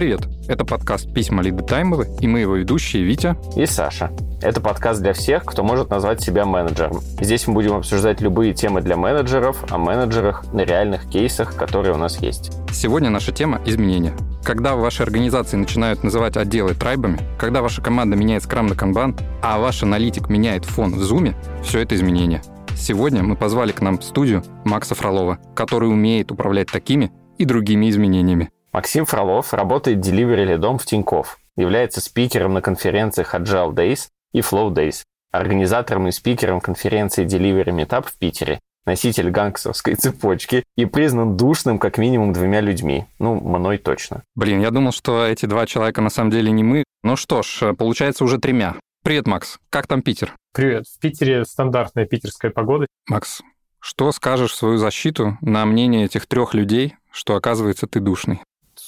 привет! Это подкаст «Письма Лиды Таймовы» и мы его ведущие Витя и Саша. Это подкаст для всех, кто может назвать себя менеджером. Здесь мы будем обсуждать любые темы для менеджеров, о менеджерах, на реальных кейсах, которые у нас есть. Сегодня наша тема – изменения. Когда в вашей организации начинают называть отделы трайбами, когда ваша команда меняет скрам на канбан, а ваш аналитик меняет фон в зуме, все это изменения. Сегодня мы позвали к нам в студию Макса Фролова, который умеет управлять такими и другими изменениями. Максим Фролов работает delivery лидом в Тинькофф, является спикером на конференциях Agile Days и Flow Days, организатором и спикером конференции Delivery Meetup в Питере, носитель гангстерской цепочки и признан душным как минимум двумя людьми. Ну, мной точно. Блин, я думал, что эти два человека на самом деле не мы. Ну что ж, получается уже тремя. Привет, Макс. Как там Питер? Привет. В Питере стандартная питерская погода. Макс, что скажешь в свою защиту на мнение этих трех людей, что оказывается ты душный?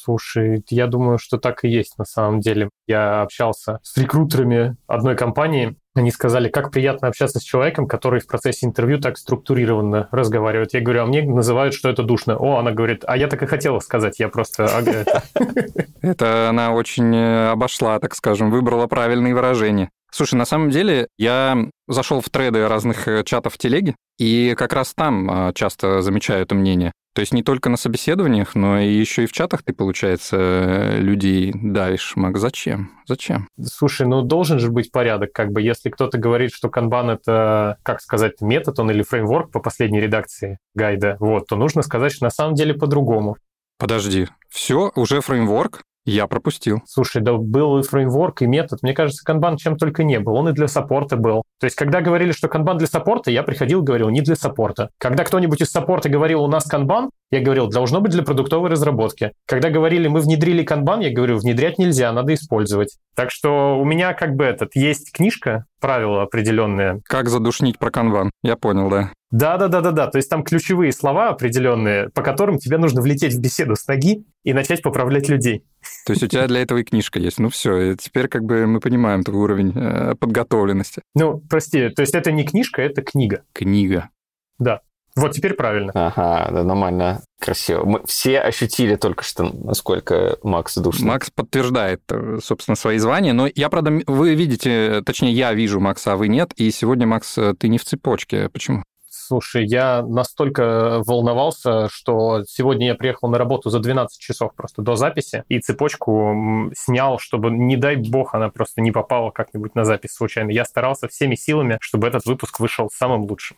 Слушай, я думаю, что так и есть на самом деле. Я общался с рекрутерами одной компании, они сказали, как приятно общаться с человеком, который в процессе интервью так структурированно разговаривает. Я говорю, а мне называют, что это душно. О, она говорит, а я так и хотела сказать, я просто... Это она очень э, обошла, так скажем, выбрала правильные выражения. Слушай, на самом деле я зашел в треды разных э, чатов в телеге, и как раз там а, часто замечаю это мнение. То есть не только на собеседованиях, но и еще и в чатах ты, получается, людей давишь. Мак, зачем? Зачем? Слушай, ну должен же быть порядок. Как бы если кто-то говорит, что канбан — это, как сказать, метод он или фреймворк по последней редакции гайда, вот, то нужно сказать, что на самом деле по-другому. Подожди, все, уже фреймворк? Я пропустил. Слушай, да был и фреймворк, и метод. Мне кажется, канбан чем только не был. Он и для саппорта был. То есть, когда говорили, что канбан для саппорта, я приходил и говорил, не для саппорта. Когда кто-нибудь из саппорта говорил, у нас канбан, я говорил, должно быть для продуктовой разработки. Когда говорили, мы внедрили канбан, я говорю, внедрять нельзя, надо использовать. Так что у меня как бы этот, есть книжка, правила определенные. Как задушнить про канбан, я понял, да. Да-да-да-да-да, то есть там ключевые слова определенные, по которым тебе нужно влететь в беседу с ноги и начать поправлять людей. То есть у тебя для этого и книжка есть. Ну все, теперь как бы мы понимаем твой уровень э, подготовленности. Ну, прости, то есть это не книжка, это книга. Книга. Да. Вот теперь правильно. Ага, да, нормально, красиво. Мы все ощутили только что, насколько Макс душный. Макс подтверждает, э, собственно, свои звания, но я, правда, вы видите, точнее, я вижу Макса, а вы нет, и сегодня, Макс, э, ты не в цепочке. Почему? Слушай, я настолько волновался, что сегодня я приехал на работу за 12 часов просто до записи и цепочку снял, чтобы, не дай бог, она просто не попала как-нибудь на запись случайно. Я старался всеми силами, чтобы этот выпуск вышел самым лучшим.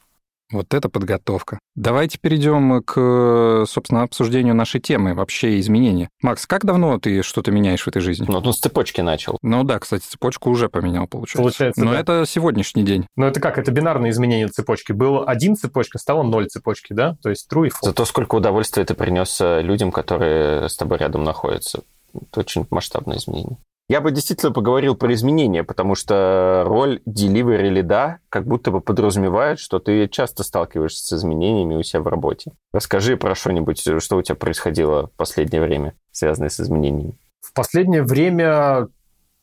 Вот это подготовка. Давайте перейдем к, собственно, обсуждению нашей темы, вообще изменения. Макс, как давно ты что-то меняешь в этой жизни? Ну, ну с цепочки начал. Ну да, кстати, цепочку уже поменял, получается. Получается, Но да. это сегодняшний день. Ну это как? Это бинарное изменение цепочки. Было один цепочка, стало ноль цепочки, да? То есть true и false. Зато сколько удовольствия ты принес э, людям, которые с тобой рядом находятся. Это очень масштабное изменение. Я бы действительно поговорил про изменения, потому что роль delivery лида как будто бы подразумевает, что ты часто сталкиваешься с изменениями у себя в работе. Расскажи про что-нибудь, что у тебя происходило в последнее время, связанное с изменениями. В последнее время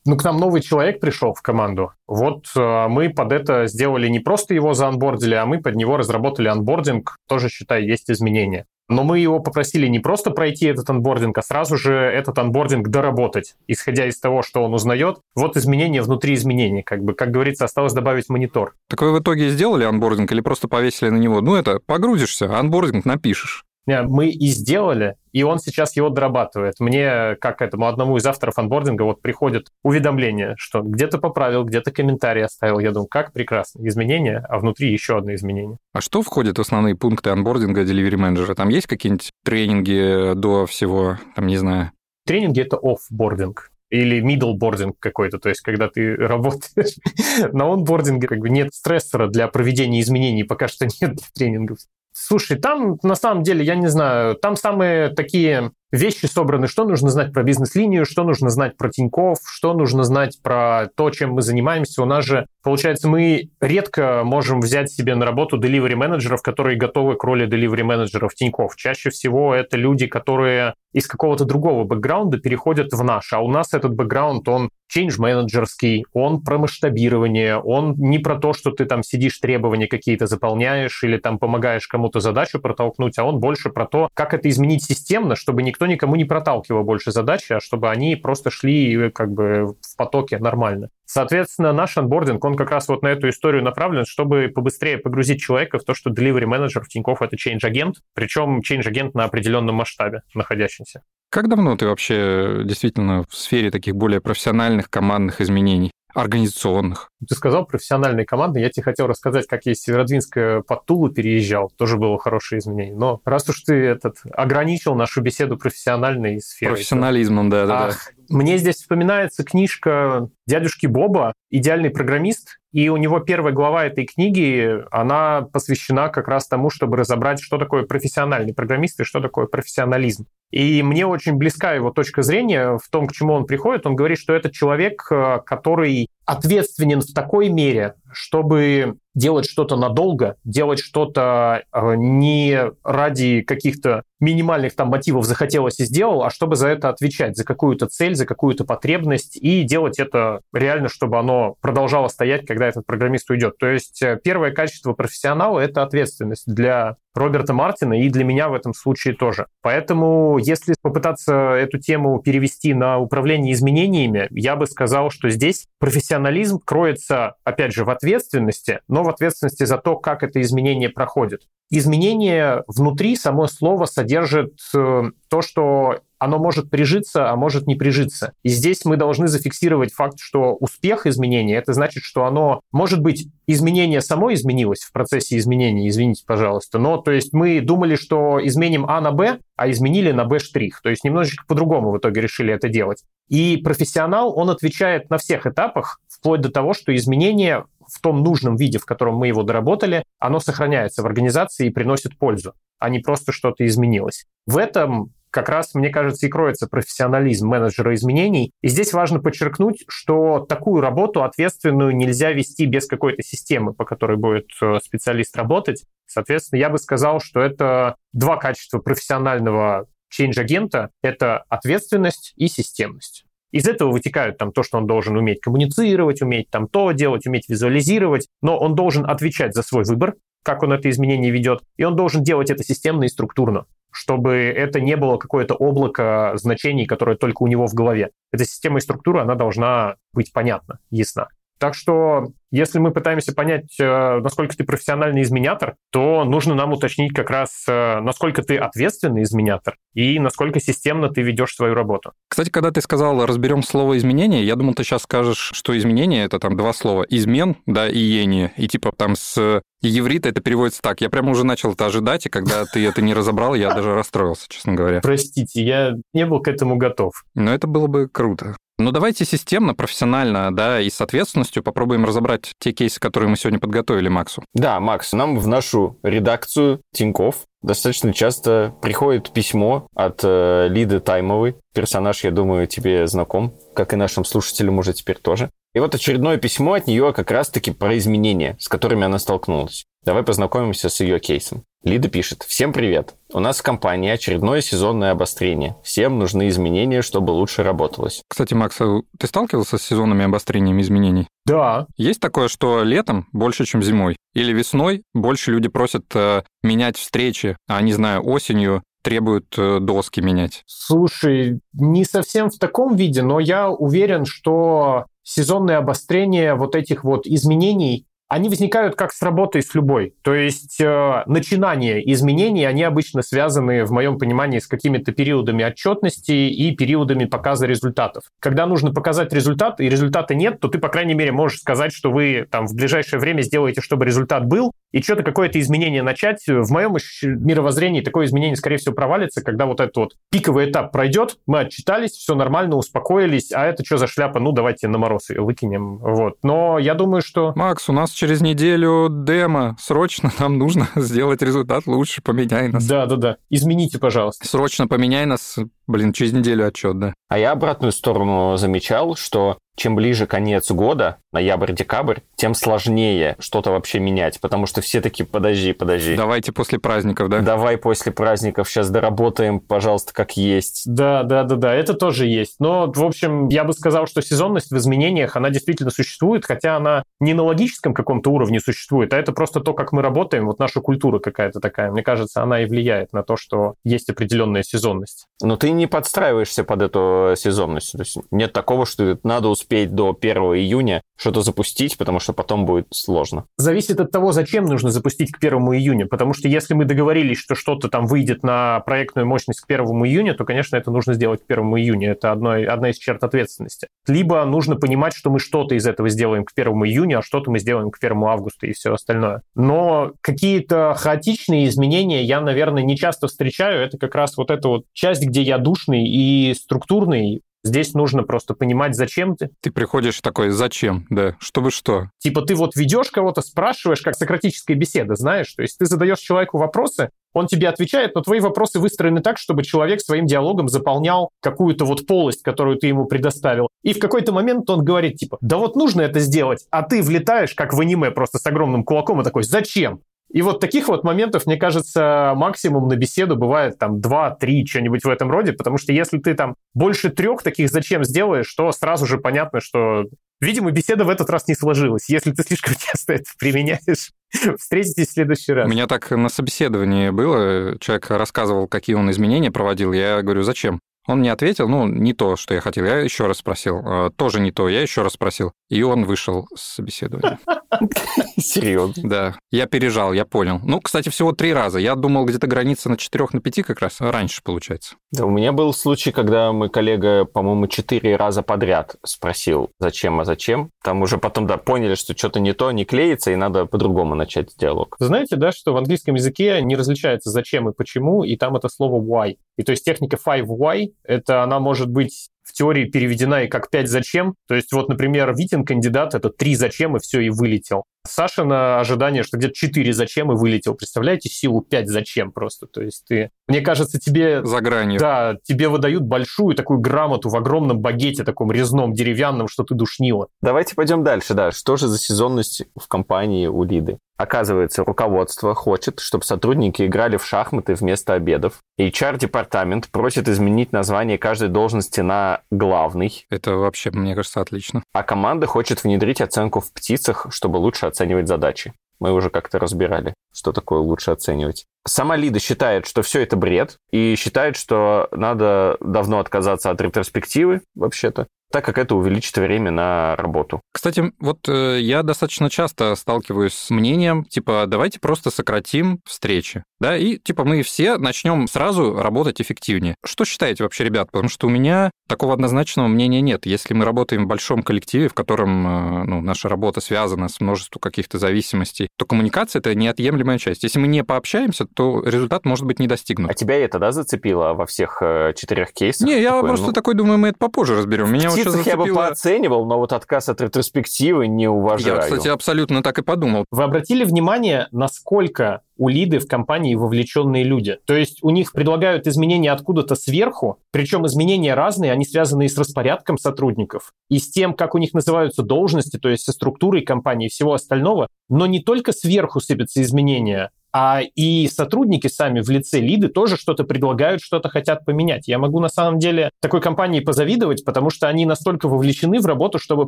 ну, к нам новый человек пришел в команду. Вот э, мы под это сделали не просто его заонбордили, а мы под него разработали онбординг. Тоже, считай, есть изменения. Но мы его попросили не просто пройти этот онбординг, а сразу же этот онбординг доработать, исходя из того, что он узнает. Вот изменения внутри изменений. Как бы, как говорится, осталось добавить монитор. Так вы в итоге сделали онбординг или просто повесили на него? Ну, это, погрузишься, онбординг напишешь. Мы и сделали, и он сейчас его дорабатывает. Мне, как этому одному из авторов онбординга, вот приходит уведомление, что где-то поправил, где-то комментарий оставил. Я думаю, как прекрасно. Изменение, а внутри еще одно изменение. А что входит в основные пункты анбординга Delivery Manager? Там есть какие-нибудь тренинги до всего, там, не знаю? Тренинги — это оффбординг или middle boarding какой-то, то есть когда ты работаешь на онбординге, как бы нет стрессора для проведения изменений, пока что нет тренингов. Слушай, там на самом деле, я не знаю, там самые такие вещи собраны, что нужно знать про бизнес-линию, что нужно знать про Тиньков, что нужно знать про то, чем мы занимаемся. У нас же, получается, мы редко можем взять себе на работу delivery менеджеров, которые готовы к роли delivery менеджеров Тиньков. Чаще всего это люди, которые из какого-то другого бэкграунда переходят в наш. А у нас этот бэкграунд, он change менеджерский, он про масштабирование, он не про то, что ты там сидишь, требования какие-то заполняешь или там помогаешь кому-то задачу протолкнуть, а он больше про то, как это изменить системно, чтобы никто никто никому не проталкивал больше задачи, а чтобы они просто шли как бы в потоке нормально. Соответственно, наш анбординг, он как раз вот на эту историю направлен, чтобы побыстрее погрузить человека в то, что delivery менеджер в Тинькофф — это change агент, причем change агент на определенном масштабе находящийся. Как давно ты вообще действительно в сфере таких более профессиональных командных изменений? Организационных. Ты сказал профессиональные команды. Я тебе хотел рассказать, как я из Северодвинска под Тулу переезжал. Тоже было хорошее изменение. Но раз уж ты этот ограничил нашу беседу профессиональной сферой... Профессионализмом, да-да-да. Мне здесь вспоминается книжка дядюшки Боба «Идеальный программист», и у него первая глава этой книги, она посвящена как раз тому, чтобы разобрать, что такое профессиональный программист и что такое профессионализм. И мне очень близка его точка зрения в том, к чему он приходит. Он говорит, что это человек, э, который ответственен в такой мере, чтобы делать что-то надолго, делать что-то э, не ради каких-то минимальных там мотивов захотелось и сделал, а чтобы за это отвечать, за какую-то цель, за какую-то потребность, и делать это реально, чтобы оно продолжало стоять, когда этот программист уйдет. То есть э, первое качество профессионала — это ответственность для Роберта Мартина и для меня в этом случае тоже. Поэтому если попытаться эту тему перевести на управление изменениями, я бы сказал, что здесь профессионализм кроется, опять же, в ответственности, но в ответственности за то, как это изменение проходит. Изменение внутри, само слово содержит э, то, что оно может прижиться, а может не прижиться. И здесь мы должны зафиксировать факт, что успех изменения, это значит, что оно, может быть, изменение само изменилось в процессе изменения, извините, пожалуйста, но то есть мы думали, что изменим А на Б, а изменили на Б штрих. То есть немножечко по-другому в итоге решили это делать. И профессионал, он отвечает на всех этапах, вплоть до того, что изменение в том нужном виде, в котором мы его доработали, оно сохраняется в организации и приносит пользу, а не просто что-то изменилось. В этом как раз, мне кажется, и кроется профессионализм менеджера изменений. И здесь важно подчеркнуть, что такую работу ответственную нельзя вести без какой-то системы, по которой будет э, специалист работать. Соответственно, я бы сказал, что это два качества профессионального change-агента — это ответственность и системность. Из этого вытекают там то, что он должен уметь коммуницировать, уметь там то делать, уметь визуализировать, но он должен отвечать за свой выбор, как он это изменение ведет, и он должен делать это системно и структурно чтобы это не было какое-то облако значений, которое только у него в голове. Эта система и структура, она должна быть понятна, ясна. Так что, если мы пытаемся понять, э, насколько ты профессиональный изменятор, то нужно нам уточнить как раз, э, насколько ты ответственный изменятор и насколько системно ты ведешь свою работу. Кстати, когда ты сказал, разберем слово изменение, я думал, ты сейчас скажешь, что изменение это там два слова. Измен, да, и ение. И типа там с еврита это переводится так. Я прямо уже начал это ожидать, и когда ты это не разобрал, я даже расстроился, честно говоря. Простите, я не был к этому готов. Но это было бы круто. Ну, давайте системно, профессионально, да, и с ответственностью попробуем разобрать те кейсы, которые мы сегодня подготовили Максу. Да, Макс, нам в нашу редакцию Тиньков достаточно часто приходит письмо от э, Лиды Таймовой. Персонаж, я думаю, тебе знаком, как и нашим слушателям уже теперь тоже. И вот очередное письмо от нее как раз-таки про изменения, с которыми она столкнулась. Давай познакомимся с ее кейсом. Лида пишет. Всем привет. У нас в компании очередное сезонное обострение. Всем нужны изменения, чтобы лучше работалось. Кстати, Макс, а ты сталкивался с сезонными обострениями изменений? Да. Есть такое, что летом больше, чем зимой? Или весной больше люди просят э, менять встречи, а, не знаю, осенью требуют э, доски менять? Слушай, не совсем в таком виде, но я уверен, что сезонное обострение вот этих вот изменений они возникают как с работой с любой. То есть э, начинания изменений, они обычно связаны, в моем понимании, с какими-то периодами отчетности и периодами показа результатов. Когда нужно показать результат, и результата нет, то ты, по крайней мере, можешь сказать, что вы там в ближайшее время сделаете, чтобы результат был, и что-то какое-то изменение начать. В моем мировоззрении такое изменение, скорее всего, провалится, когда вот этот вот пиковый этап пройдет, мы отчитались, все нормально, успокоились, а это что за шляпа? Ну, давайте на мороз ее выкинем. Вот. Но я думаю, что... Макс, у нас через неделю демо. Срочно нам нужно сделать результат лучше, поменяй нас. Да, да, да. Измените, пожалуйста. Срочно поменяй нас. Блин, через неделю отчет, да. А я обратную сторону замечал, что чем ближе конец года, ноябрь-декабрь, тем сложнее что-то вообще менять, потому что все таки подожди, подожди. Давайте после праздников, да? Давай после праздников сейчас доработаем, пожалуйста, как есть. Да, да, да, да, это тоже есть. Но, в общем, я бы сказал, что сезонность в изменениях, она действительно существует, хотя она не на логическом каком-то уровне существует, а это просто то, как мы работаем, вот наша культура какая-то такая. Мне кажется, она и влияет на то, что есть определенная сезонность. Но ты не подстраиваешься под эту сезонность. То есть нет такого, что надо успеть до 1 июня что-то запустить, потому что потом будет сложно. Зависит от того, зачем нужно запустить к 1 июня, потому что если мы договорились, что что-то там выйдет на проектную мощность к 1 июня, то, конечно, это нужно сделать к 1 июня. Это одно, одна из черт ответственности. Либо нужно понимать, что мы что-то из этого сделаем к 1 июня, а что-то мы сделаем к 1 августа и все остальное. Но какие-то хаотичные изменения я, наверное, не часто встречаю. Это как раз вот эта вот часть, где я душный и структурный, Здесь нужно просто понимать, зачем ты. Ты приходишь такой, зачем, да, чтобы что. Типа ты вот ведешь кого-то, спрашиваешь, как сократическая беседа, знаешь? То есть ты задаешь человеку вопросы, он тебе отвечает, но твои вопросы выстроены так, чтобы человек своим диалогом заполнял какую-то вот полость, которую ты ему предоставил. И в какой-то момент он говорит, типа, да вот нужно это сделать, а ты влетаешь, как в аниме, просто с огромным кулаком и такой, зачем? И вот таких вот моментов, мне кажется, максимум на беседу бывает там 2-3, что-нибудь в этом роде, потому что если ты там больше трех таких зачем сделаешь, то сразу же понятно, что, видимо, беседа в этот раз не сложилась. Если ты слишком часто это применяешь, встретитесь в следующий раз. У меня так на собеседовании было, человек рассказывал, какие он изменения проводил, я говорю, зачем? Он мне ответил, ну, не то, что я хотел. Я еще раз спросил. «А, тоже не то, я еще раз спросил. И он вышел с собеседования. Серьезно? Да. Я пережал, я понял. Ну, кстати, всего три раза. Я думал, где-то граница на четырех, на пяти как раз раньше получается. Да, у меня был случай, когда мой коллега, по-моему, четыре раза подряд спросил, зачем, а зачем. Там уже потом, да, поняли, что что-то не то, не клеится, и надо по-другому начать диалог. Знаете, да, что в английском языке не различается зачем и почему, и там это слово why. И то есть техника five why это она может быть в теории переведена и как «пять зачем». То есть вот, например, Витин кандидат — это «три зачем» и все, и вылетел. Саша на ожидание, что где-то четыре зачем и вылетел. Представляете силу пять зачем просто? То есть ты... Мне кажется, тебе... За гранью. Да, тебе выдают большую такую грамоту в огромном багете, таком резном, деревянном, что ты душнила. Давайте пойдем дальше, да. Что же за сезонность в компании у Лиды? Оказывается, руководство хочет, чтобы сотрудники играли в шахматы вместо обедов. HR-департамент просит изменить название каждой должности на главный. Это вообще, мне кажется, отлично. А команда хочет внедрить оценку в птицах, чтобы лучше оценивать задачи. Мы уже как-то разбирали, что такое лучше оценивать. Сама Лида считает, что все это бред, и считает, что надо давно отказаться от ретроспективы, вообще-то, так как это увеличит время на работу. Кстати, вот э, я достаточно часто сталкиваюсь с мнением, типа, давайте просто сократим встречи, да, и типа мы все начнем сразу работать эффективнее. Что считаете вообще, ребят? Потому что у меня такого однозначного мнения нет. Если мы работаем в большом коллективе, в котором э, ну, наша работа связана с множеством каких-то зависимостей, то коммуникация — это неотъемлемая часть. Если мы не пообщаемся, то результат может быть не достигнут. А тебя это, да, зацепило во всех э, четырех кейсах? Не, я такое, просто ну... такой думаю, мы это попозже разберем. Меня зацепило... я бы пооценивал, но вот отказ от ретроспективы не уважаю. Я, кстати, абсолютно так и подумал. Вы обратили внимание, насколько у лиды в компании вовлеченные люди. То есть у них предлагают изменения откуда-то сверху, причем изменения разные, они связаны и с распорядком сотрудников, и с тем, как у них называются должности, то есть со структурой компании и всего остального. Но не только сверху сыпятся изменения, а и сотрудники сами в лице лиды тоже что-то предлагают, что-то хотят поменять. Я могу на самом деле такой компании позавидовать, потому что они настолько вовлечены в работу, чтобы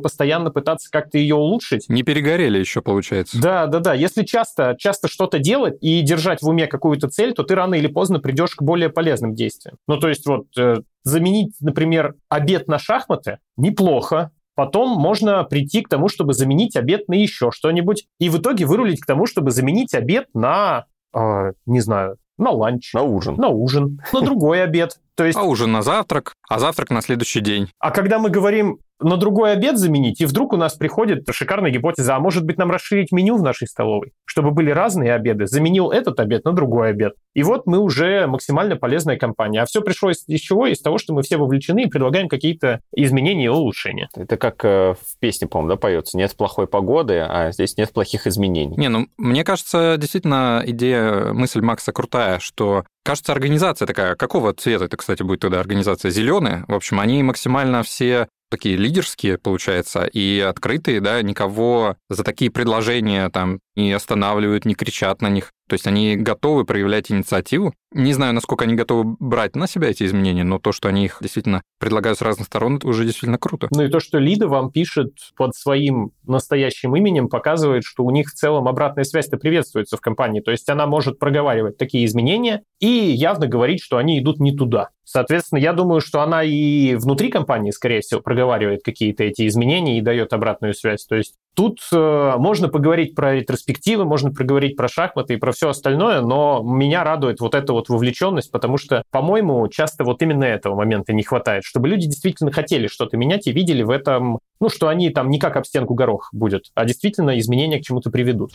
постоянно пытаться как-то ее улучшить. Не перегорели еще, получается. Да, да, да. Если часто, часто что-то делать и держать в уме какую-то цель, то ты рано или поздно придешь к более полезным действиям. Ну, то есть вот э, заменить, например, обед на шахматы неплохо, Потом можно прийти к тому, чтобы заменить обед на еще что-нибудь, и в итоге вырулить к тому, чтобы заменить обед на, э, не знаю, на ланч. На ужин. На ужин. На другой обед. То есть... А ужин на завтрак, а завтрак на следующий день. А когда мы говорим на другой обед заменить, и вдруг у нас приходит шикарная гипотеза, а может быть нам расширить меню в нашей столовой, чтобы были разные обеды. Заменил этот обед на другой обед. И вот мы уже максимально полезная компания. А все пришло из, из чего? Из того, что мы все вовлечены и предлагаем какие-то изменения и улучшения. Это как э, в песне, по-моему, да, поется. Нет плохой погоды, а здесь нет плохих изменений. Не, ну, мне кажется, действительно, идея, мысль Макса крутая, что Кажется, организация такая, какого цвета это, кстати, будет тогда организация? Зеленая. В общем, они максимально все такие лидерские, получается, и открытые, да, никого за такие предложения там не останавливают, не кричат на них. То есть они готовы проявлять инициативу. Не знаю, насколько они готовы брать на себя эти изменения, но то, что они их действительно предлагают с разных сторон, это уже действительно круто. Ну и то, что Лида вам пишет под своим настоящим именем, показывает, что у них в целом обратная связь-то приветствуется в компании. То есть она может проговаривать такие изменения и явно говорить, что они идут не туда. Соответственно, я думаю, что она и внутри компании, скорее всего, проговаривает какие-то эти изменения и дает обратную связь. То есть тут э, можно поговорить про ретроспективы, можно поговорить про шахматы и про все остальное, но меня радует вот эта вот вовлеченность, потому что, по-моему, часто вот именно этого момента не хватает, чтобы люди действительно хотели что-то менять и видели в этом, ну, что они там не как об стенку горох будет, а действительно изменения к чему-то приведут.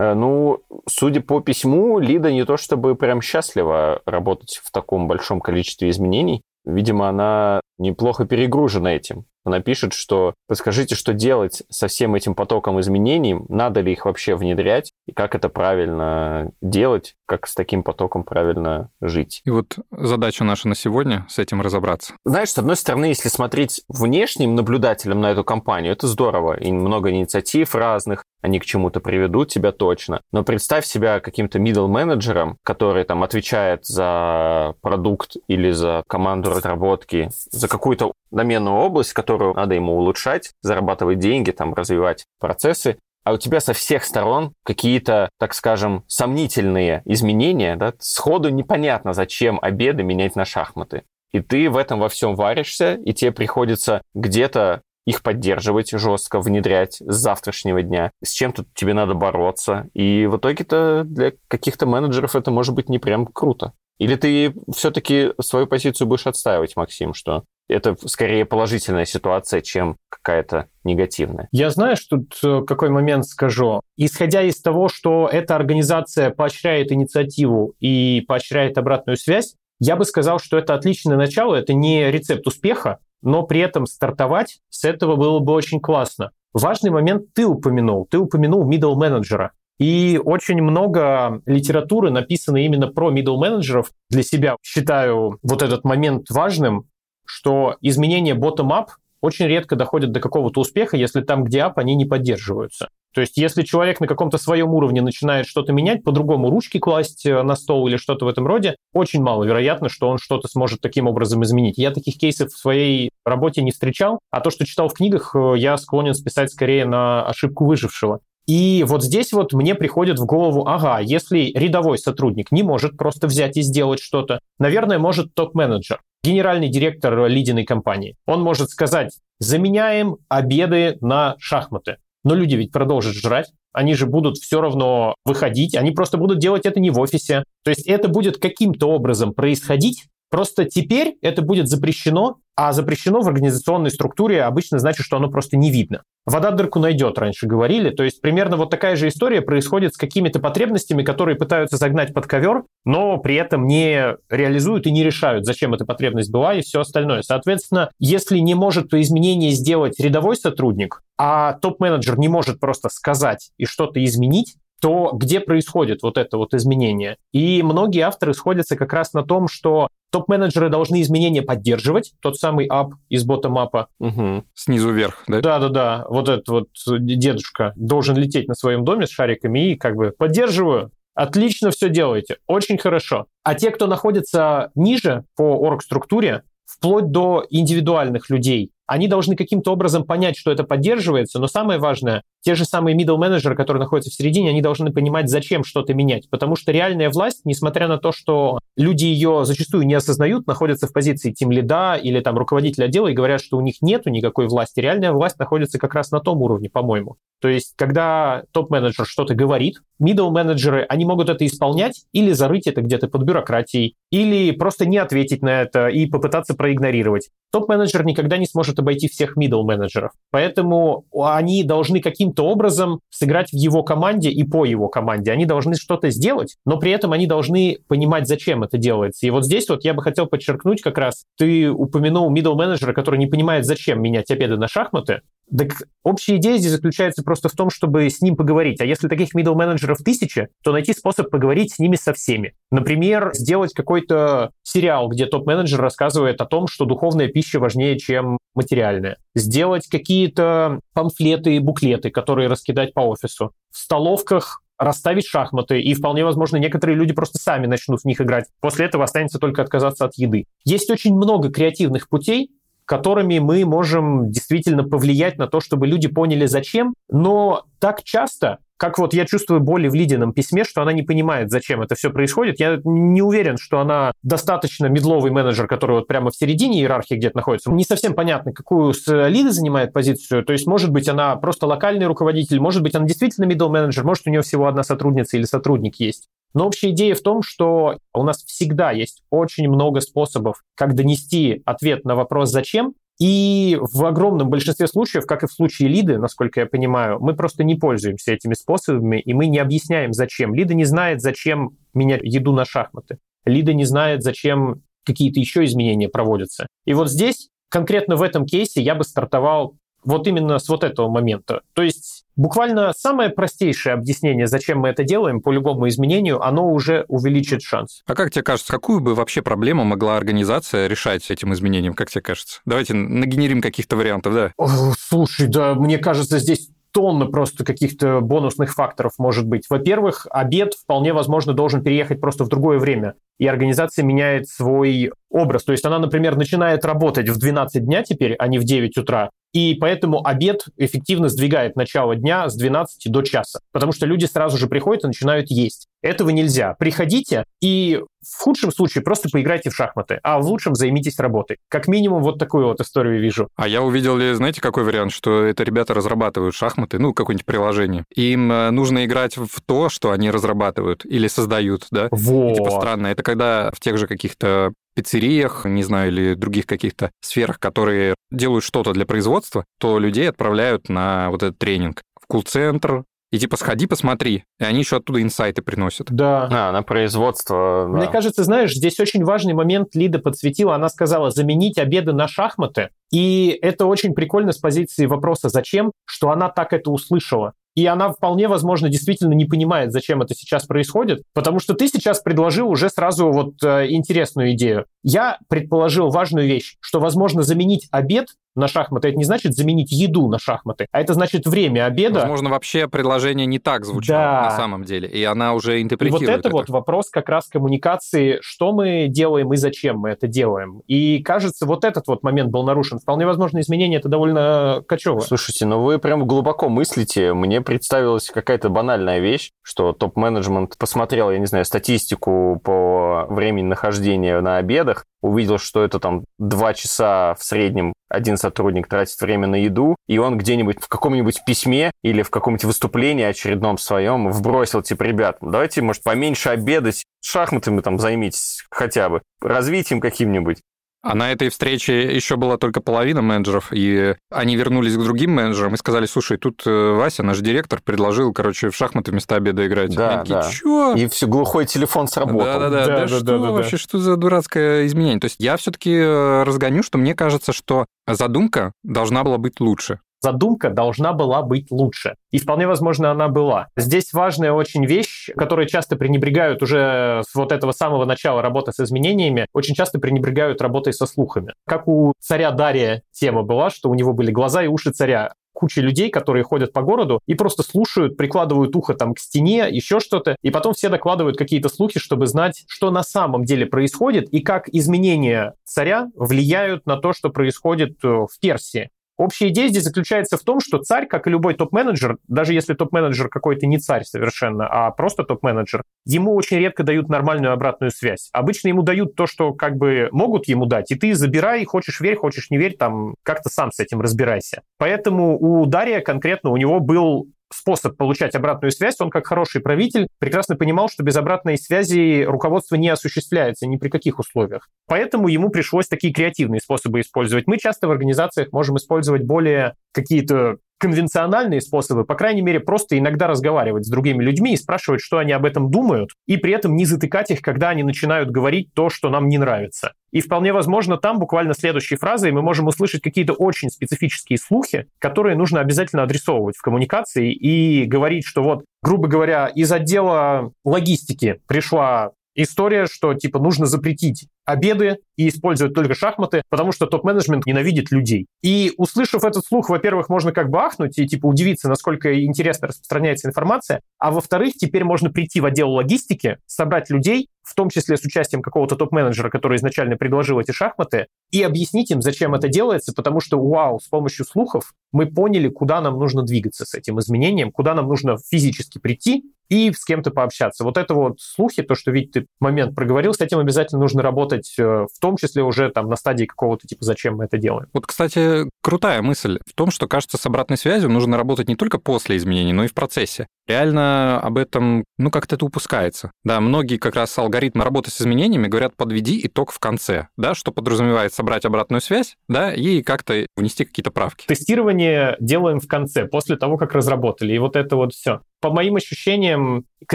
Ну, судя по письму, Лида не то чтобы прям счастлива работать в таком большом количестве изменений. Видимо, она неплохо перегружена этим. Она пишет, что подскажите, что делать со всем этим потоком изменений, надо ли их вообще внедрять, и как это правильно делать, как с таким потоком правильно жить. И вот задача наша на сегодня с этим разобраться. Знаешь, с одной стороны, если смотреть внешним наблюдателем на эту компанию, это здорово, и много инициатив разных, они к чему-то приведут тебя точно. Но представь себя каким-то middle менеджером, который там отвечает за продукт или за команду разработки, за какую-то доменную область, которую надо ему улучшать, зарабатывать деньги, там, развивать процессы, а у тебя со всех сторон какие-то, так скажем, сомнительные изменения, да, сходу непонятно, зачем обеды менять на шахматы. И ты в этом во всем варишься, и тебе приходится где-то их поддерживать жестко, внедрять с завтрашнего дня. С чем-то тебе надо бороться. И в итоге-то для каких-то менеджеров это может быть не прям круто. Или ты все-таки свою позицию будешь отстаивать, Максим, что это скорее положительная ситуация, чем какая-то негативная. Я знаю, что тут э, какой момент скажу. Исходя из того, что эта организация поощряет инициативу и поощряет обратную связь, я бы сказал, что это отличное начало, это не рецепт успеха, но при этом стартовать с этого было бы очень классно. Важный момент ты упомянул. Ты упомянул middle менеджера. И очень много литературы написано именно про middle менеджеров. Для себя считаю вот этот момент важным, что изменения bottom-up очень редко доходят до какого-то успеха, если там, где ап, они не поддерживаются. То есть, если человек на каком-то своем уровне начинает что-то менять, по-другому ручки класть э, на стол или что-то в этом роде, очень маловероятно, что он что-то сможет таким образом изменить. Я таких кейсов в своей работе не встречал, а то, что читал в книгах, э, я склонен списать скорее на ошибку выжившего. И вот здесь вот мне приходит в голову, ага, если рядовой сотрудник не может просто взять и сделать что-то, наверное, может топ-менеджер, генеральный директор лидиной компании. Он может сказать, заменяем обеды на шахматы. Но люди ведь продолжат жрать, они же будут все равно выходить, они просто будут делать это не в офисе. То есть это будет каким-то образом происходить, просто теперь это будет запрещено, а запрещено в организационной структуре обычно значит, что оно просто не видно. Вода дырку найдет, раньше говорили. То есть примерно вот такая же история происходит с какими-то потребностями, которые пытаются загнать под ковер, но при этом не реализуют и не решают, зачем эта потребность была и все остальное. Соответственно, если не может то изменение сделать рядовой сотрудник, а топ-менеджер не может просто сказать и что-то изменить, то где происходит вот это вот изменение? И многие авторы сходятся как раз на том, что топ-менеджеры должны изменения поддерживать, тот самый ап из ботом-апа. Угу. Снизу вверх, да? Да-да-да, вот этот вот дедушка должен лететь на своем доме с шариками и как бы поддерживаю, отлично все делаете, очень хорошо. А те, кто находится ниже по орг-структуре, вплоть до индивидуальных людей, они должны каким-то образом понять, что это поддерживается, но самое важное, те же самые middle менеджеры, которые находятся в середине, они должны понимать, зачем что-то менять. Потому что реальная власть, несмотря на то, что люди ее зачастую не осознают, находятся в позиции тим лида или там руководителя отдела и говорят, что у них нету никакой власти. Реальная власть находится как раз на том уровне, по-моему. То есть, когда топ-менеджер что-то говорит, middle менеджеры, они могут это исполнять или зарыть это где-то под бюрократией, или просто не ответить на это и попытаться проигнорировать. Топ-менеджер никогда не сможет обойти всех middle менеджеров. Поэтому они должны каким-то образом сыграть в его команде и по его команде. Они должны что-то сделать, но при этом они должны понимать, зачем это делается. И вот здесь вот я бы хотел подчеркнуть как раз, ты упомянул middle менеджера, который не понимает, зачем менять обеды на шахматы. Так общая идея здесь заключается просто в том, чтобы с ним поговорить. А если таких middle менеджеров тысяча, то найти способ поговорить с ними со всеми. Например, сделать какой-то сериал, где топ-менеджер рассказывает о том, что духовная пища важнее, чем материальная. Сделать какие-то памфлеты и буклеты, которые раскидать по офису. В столовках расставить шахматы, и вполне возможно, некоторые люди просто сами начнут в них играть. После этого останется только отказаться от еды. Есть очень много креативных путей, которыми мы можем действительно повлиять на то, чтобы люди поняли, зачем. Но так часто как вот я чувствую боли в Лидином письме, что она не понимает, зачем это все происходит. Я не уверен, что она достаточно медловый менеджер, который вот прямо в середине иерархии где-то находится. Не совсем понятно, какую с Лида занимает позицию. То есть, может быть, она просто локальный руководитель, может быть, она действительно middle менеджер, может, у нее всего одна сотрудница или сотрудник есть. Но общая идея в том, что у нас всегда есть очень много способов, как донести ответ на вопрос «зачем?», и в огромном большинстве случаев, как и в случае лиды, насколько я понимаю, мы просто не пользуемся этими способами, и мы не объясняем, зачем. Лида не знает, зачем менять еду на шахматы. Лида не знает, зачем какие-то еще изменения проводятся. И вот здесь, конкретно в этом кейсе, я бы стартовал вот именно с вот этого момента. То есть буквально самое простейшее объяснение, зачем мы это делаем по любому изменению, оно уже увеличит шанс. А как тебе кажется, какую бы вообще проблему могла организация решать этим изменением, как тебе кажется? Давайте нагенерим каких-то вариантов, да? слушай, да, мне кажется, здесь тонна просто каких-то бонусных факторов может быть. Во-первых, обед вполне возможно должен переехать просто в другое время, и организация меняет свой образ. То есть она, например, начинает работать в 12 дня теперь, а не в 9 утра, и поэтому обед эффективно сдвигает начало дня с 12 до часа, потому что люди сразу же приходят и начинают есть. Этого нельзя. Приходите и в худшем случае просто поиграйте в шахматы, а в лучшем займитесь работой. Как минимум вот такую вот историю вижу. А я увидел знаете, какой вариант, что это ребята разрабатывают шахматы, ну, какое-нибудь приложение. Им э, нужно играть в то, что они разрабатывают или создают, да? Вот. И, типа странно. Это когда в тех же каких-то пиццериях, не знаю, или других каких-то сферах, которые делают что-то для производства, то людей отправляют на вот этот тренинг в кул-центр, и типа сходи, посмотри. И они еще оттуда инсайты приносят. Да. А, на производство. Да. Мне кажется, знаешь, здесь очень важный момент Лида подсветила. Она сказала заменить обеды на шахматы. И это очень прикольно с позиции вопроса «зачем?», что она так это услышала. И она вполне возможно действительно не понимает, зачем это сейчас происходит, потому что ты сейчас предложил уже сразу вот э, интересную идею. Я предположил важную вещь, что возможно заменить обед на шахматы, это не значит заменить еду на шахматы, а это значит время обеда. Возможно, вообще предложение не так звучало да. на самом деле, и она уже интерпретирует И вот это, это вот вопрос как раз коммуникации, что мы делаем и зачем мы это делаем. И кажется, вот этот вот момент был нарушен. Вполне возможно, изменение это довольно кочево. Слушайте, ну вы прям глубоко мыслите. Мне представилась какая-то банальная вещь, что топ-менеджмент посмотрел, я не знаю, статистику по времени нахождения на обедах, увидел, что это там два часа в среднем один сотрудник тратит время на еду, и он где-нибудь в каком-нибудь письме или в каком-нибудь выступлении очередном своем вбросил, типа, ребят, давайте, может, поменьше обедать, шахматами там займитесь хотя бы, развитием каким-нибудь. А на этой встрече еще была только половина менеджеров, и они вернулись к другим менеджерам и сказали, слушай, тут э, Вася, наш директор, предложил, короче, в шахматы вместо обеда играть. Да, такие, да. Чё? И все, глухой телефон сработал. Да-да-да, да, да, что да, да, вообще, да. что за дурацкое изменение? То есть я все-таки э, разгоню, что мне кажется, что задумка должна была быть лучше задумка должна была быть лучше. И вполне возможно, она была. Здесь важная очень вещь, которую часто пренебрегают уже с вот этого самого начала работы с изменениями, очень часто пренебрегают работой со слухами. Как у царя Дария тема была, что у него были глаза и уши царя куча людей, которые ходят по городу и просто слушают, прикладывают ухо там к стене, еще что-то, и потом все докладывают какие-то слухи, чтобы знать, что на самом деле происходит и как изменения царя влияют на то, что происходит э, в Персии. Общая идея здесь заключается в том, что царь, как и любой топ-менеджер, даже если топ-менеджер какой-то не царь совершенно, а просто топ-менеджер, ему очень редко дают нормальную обратную связь. Обычно ему дают то, что как бы могут ему дать, и ты забирай, хочешь верь, хочешь не верь, там как-то сам с этим разбирайся. Поэтому у Дария конкретно у него был способ получать обратную связь, он как хороший правитель прекрасно понимал, что без обратной связи руководство не осуществляется ни при каких условиях. Поэтому ему пришлось такие креативные способы использовать. Мы часто в организациях можем использовать более какие-то конвенциональные способы, по крайней мере, просто иногда разговаривать с другими людьми и спрашивать, что они об этом думают, и при этом не затыкать их, когда они начинают говорить то, что нам не нравится. И вполне возможно, там буквально следующей фразой мы можем услышать какие-то очень специфические слухи, которые нужно обязательно адресовывать в коммуникации и говорить, что вот, грубо говоря, из отдела логистики пришла история, что типа нужно запретить обеды и использовать только шахматы, потому что топ-менеджмент ненавидит людей. И услышав этот слух, во-первых, можно как бы ахнуть и типа удивиться, насколько интересно распространяется информация, а во-вторых, теперь можно прийти в отдел логистики, собрать людей, в том числе с участием какого-то топ-менеджера, который изначально предложил эти шахматы, и объяснить им, зачем это делается, потому что, вау, с помощью слухов мы поняли, куда нам нужно двигаться с этим изменением, куда нам нужно физически прийти и с кем-то пообщаться. Вот это вот слухи, то, что, Вить, ты момент проговорил, с этим обязательно нужно работать, э, в том числе уже там на стадии какого-то типа, зачем мы это делаем. Вот, кстати, крутая мысль в том, что, кажется, с обратной связью нужно работать не только после изменений, но и в процессе. Реально об этом, ну, как-то это упускается. Да, многие как раз алгоритмы работы с изменениями говорят, подведи итог в конце, да, что подразумевает собрать обратную связь, да, и как-то внести какие-то правки. Тестирование делаем в конце, после того, как разработали, и вот это вот все по моим ощущениям, к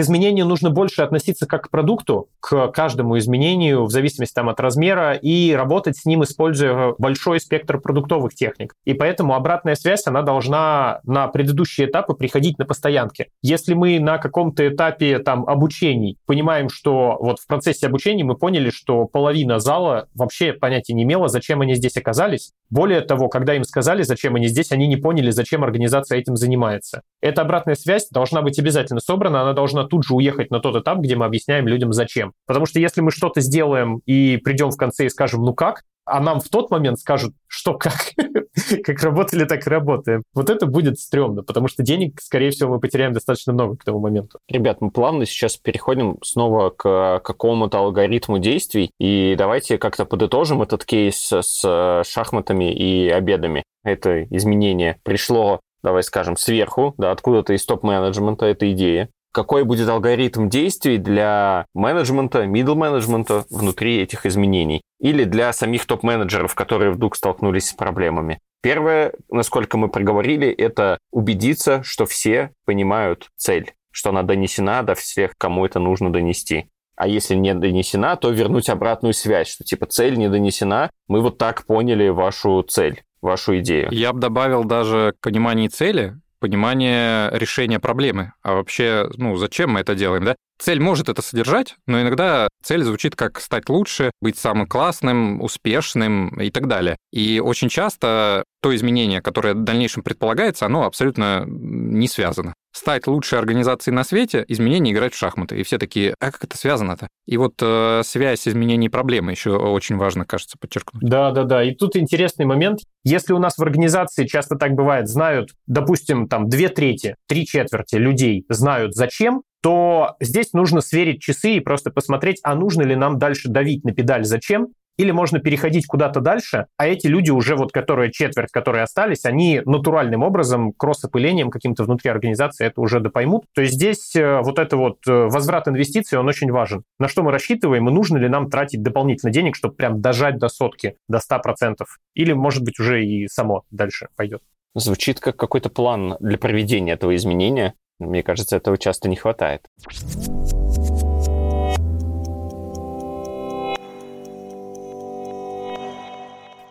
изменению нужно больше относиться как к продукту, к каждому изменению в зависимости там, от размера и работать с ним, используя большой спектр продуктовых техник. И поэтому обратная связь, она должна на предыдущие этапы приходить на постоянке. Если мы на каком-то этапе там, обучений понимаем, что вот в процессе обучения мы поняли, что половина зала вообще понятия не имела, зачем они здесь оказались. Более того, когда им сказали, зачем они здесь, они не поняли, зачем организация этим занимается. Эта обратная связь должна быть обязательно собрана, она должна тут же уехать на тот этап, где мы объясняем людям, зачем. Потому что если мы что-то сделаем и придем в конце и скажем, ну как, а нам в тот момент скажут, что как, как работали, так и работаем. Вот это будет стрёмно, потому что денег, скорее всего, мы потеряем достаточно много к тому моменту. Ребят, мы плавно сейчас переходим снова к какому-то алгоритму действий, и давайте как-то подытожим этот кейс с шахматами и обедами. Это изменение пришло давай скажем, сверху, да, откуда-то из топ-менеджмента эта идея какой будет алгоритм действий для менеджмента, middle менеджмента внутри этих изменений или для самих топ-менеджеров, которые вдруг столкнулись с проблемами. Первое, насколько мы проговорили, это убедиться, что все понимают цель, что она донесена до всех, кому это нужно донести. А если не донесена, то вернуть обратную связь, что типа цель не донесена, мы вот так поняли вашу цель, вашу идею. Я бы добавил даже к пониманию цели понимание решения проблемы. А вообще, ну, зачем мы это делаем, да? Цель может это содержать, но иногда цель звучит как стать лучше, быть самым классным, успешным и так далее. И очень часто то изменение, которое в дальнейшем предполагается, оно абсолютно не связано. Стать лучшей организацией на свете, изменение играть в шахматы. И все такие, а как это связано-то? И вот э, связь изменений проблемы еще очень важно, кажется, подчеркнуть. Да, да, да. И тут интересный момент. Если у нас в организации часто так бывает, знают, допустим, там две трети, три четверти людей знают зачем, то здесь нужно сверить часы и просто посмотреть, а нужно ли нам дальше давить на педаль зачем, или можно переходить куда-то дальше, а эти люди уже, вот которые четверть, которые остались, они натуральным образом, кросс-опылением каким-то внутри организации это уже допоймут. То есть здесь э, вот это вот э, возврат инвестиций, он очень важен. На что мы рассчитываем и нужно ли нам тратить дополнительно денег, чтобы прям дожать до сотки, до 100%? Или, может быть, уже и само дальше пойдет? Звучит как какой-то план для проведения этого изменения. Мне кажется, этого часто не хватает.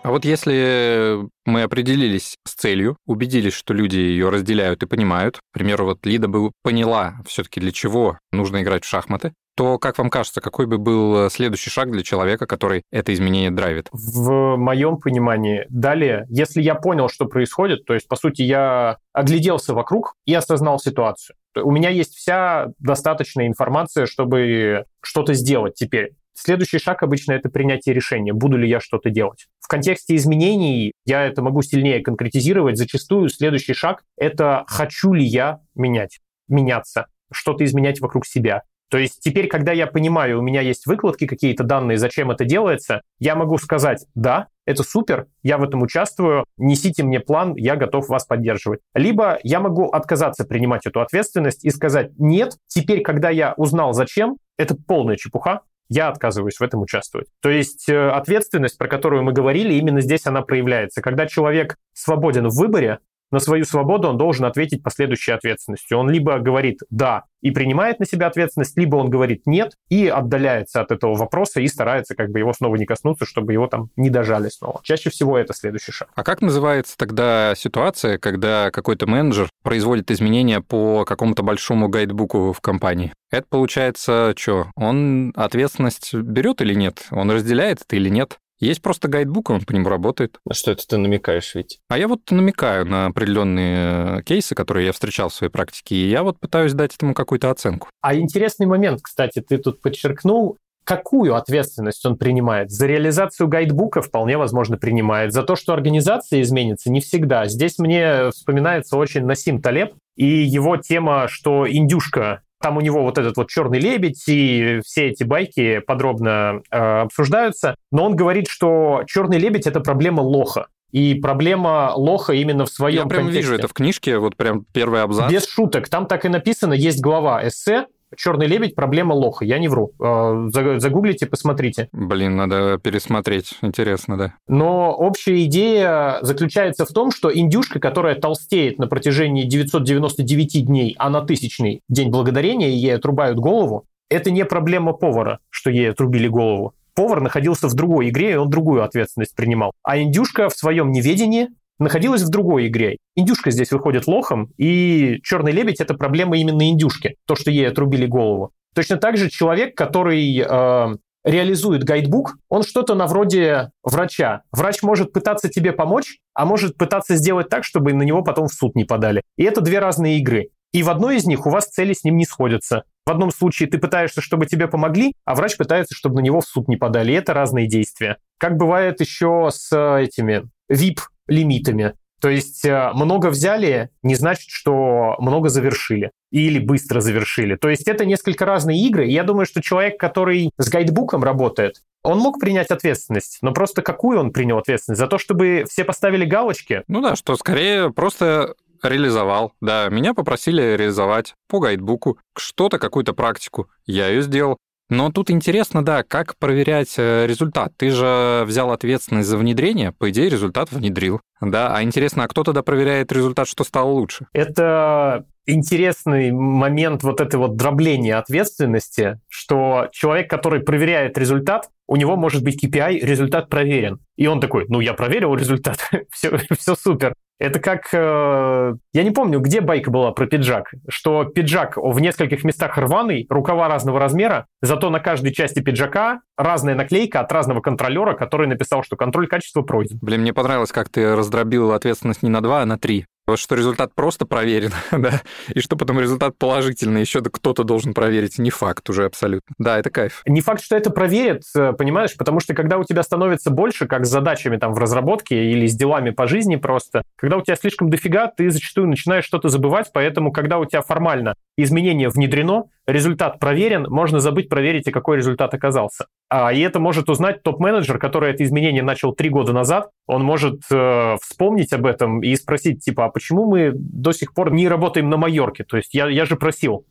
А вот если мы определились с целью, убедились, что люди ее разделяют и понимают, к примеру, вот Лида бы поняла все-таки для чего нужно играть в шахматы, то, как вам кажется, какой бы был следующий шаг для человека, который это изменение драйвит? В моем понимании, далее, если я понял, что происходит, то есть, по сути, я огляделся вокруг и осознал ситуацию. У меня есть вся достаточная информация, чтобы что-то сделать теперь. Следующий шаг обычно это принятие решения, буду ли я что-то делать. В контексте изменений я это могу сильнее конкретизировать. Зачастую следующий шаг это хочу ли я менять, меняться, что-то изменять вокруг себя. То есть теперь, когда я понимаю, у меня есть выкладки, какие-то данные, зачем это делается, я могу сказать, да, это супер, я в этом участвую, несите мне план, я готов вас поддерживать. Либо я могу отказаться принимать эту ответственность и сказать, нет, теперь, когда я узнал зачем, это полная чепуха, я отказываюсь в этом участвовать. То есть э, ответственность, про которую мы говорили, именно здесь она проявляется. Когда человек свободен в выборе, на свою свободу он должен ответить последующей ответственностью. Он либо говорит «да» и принимает на себя ответственность, либо он говорит «нет» и отдаляется от этого вопроса и старается как бы его снова не коснуться, чтобы его там не дожали снова. Чаще всего это следующий шаг. А как называется тогда ситуация, когда какой-то менеджер производит изменения по какому-то большому гайдбуку в компании? Это получается что? Он ответственность берет или нет? Он разделяет это или нет? Есть просто гайдбук, он по нему работает. На что это ты намекаешь, ведь? А я вот намекаю на определенные э, кейсы, которые я встречал в своей практике, и я вот пытаюсь дать этому какую-то оценку. А интересный момент, кстати, ты тут подчеркнул, какую ответственность он принимает. За реализацию гайдбука вполне возможно принимает. За то, что организация изменится, не всегда. Здесь мне вспоминается очень Насим Талеб и его тема, что индюшка там у него вот этот вот черный лебедь, и все эти байки подробно э, обсуждаются. Но он говорит, что черный лебедь это проблема лоха. И проблема лоха именно в своем Я прям контексте. вижу это в книжке, вот прям первый абзац. Без шуток. Там так и написано, есть глава эссе, Черный лебедь проблема лоха. Я не вру. Э, загуглите, посмотрите. Блин, надо пересмотреть. Интересно, да. Но общая идея заключается в том, что индюшка, которая толстеет на протяжении 999 дней, а на тысячный день благодарения ей отрубают голову, это не проблема повара, что ей отрубили голову. Повар находился в другой игре, и он другую ответственность принимал. А индюшка в своем неведении находилась в другой игре. Индюшка здесь выходит лохом, и черный лебедь это проблема именно индюшки, то, что ей отрубили голову. Точно так же человек, который э, реализует гайдбук, он что-то на вроде врача. Врач может пытаться тебе помочь, а может пытаться сделать так, чтобы на него потом в суд не подали. И это две разные игры. И в одной из них у вас цели с ним не сходятся. В одном случае ты пытаешься, чтобы тебе помогли, а врач пытается, чтобы на него в суд не подали. И это разные действия. Как бывает еще с этими VIP лимитами. То есть э, много взяли не значит, что много завершили или быстро завершили. То есть это несколько разные игры. И я думаю, что человек, который с гайдбуком работает, он мог принять ответственность, но просто какую он принял ответственность? За то, чтобы все поставили галочки? Ну да, что скорее просто реализовал. Да, меня попросили реализовать по гайдбуку что-то, какую-то практику. Я ее сделал. Но тут интересно, да, как проверять э, результат. Ты же взял ответственность за внедрение, по идее, результат внедрил. Да, а интересно, а кто тогда проверяет результат, что стало лучше? Это интересный момент вот этой вот дробления ответственности, что человек, который проверяет результат, у него может быть KPI, результат проверен. И он такой, ну, я проверил результат, все, все супер. Это как... Э, я не помню, где байка была про пиджак, что пиджак в нескольких местах рваный, рукава разного размера, зато на каждой части пиджака разная наклейка от разного контролера, который написал, что контроль качества пройден. Блин, мне понравилось, как ты раздробил ответственность не на два, а на три. Что результат просто проверен, да, и что потом результат положительный, еще кто-то должен проверить, не факт уже абсолютно. Да, это кайф. Не факт, что это проверят, э, понимаешь, потому что когда у тебя становится больше, как с задачами там в разработке или с делами по жизни просто, когда у тебя слишком дофига, ты зачастую начинаешь что-то забывать, поэтому когда у тебя формально изменение внедрено, результат проверен, можно забыть проверить, и какой результат оказался. А, и это может узнать топ-менеджер, который это изменение начал три года назад. Он может э, вспомнить об этом и спросить, типа, а почему мы до сих пор не работаем на Майорке? То есть я, я же просил.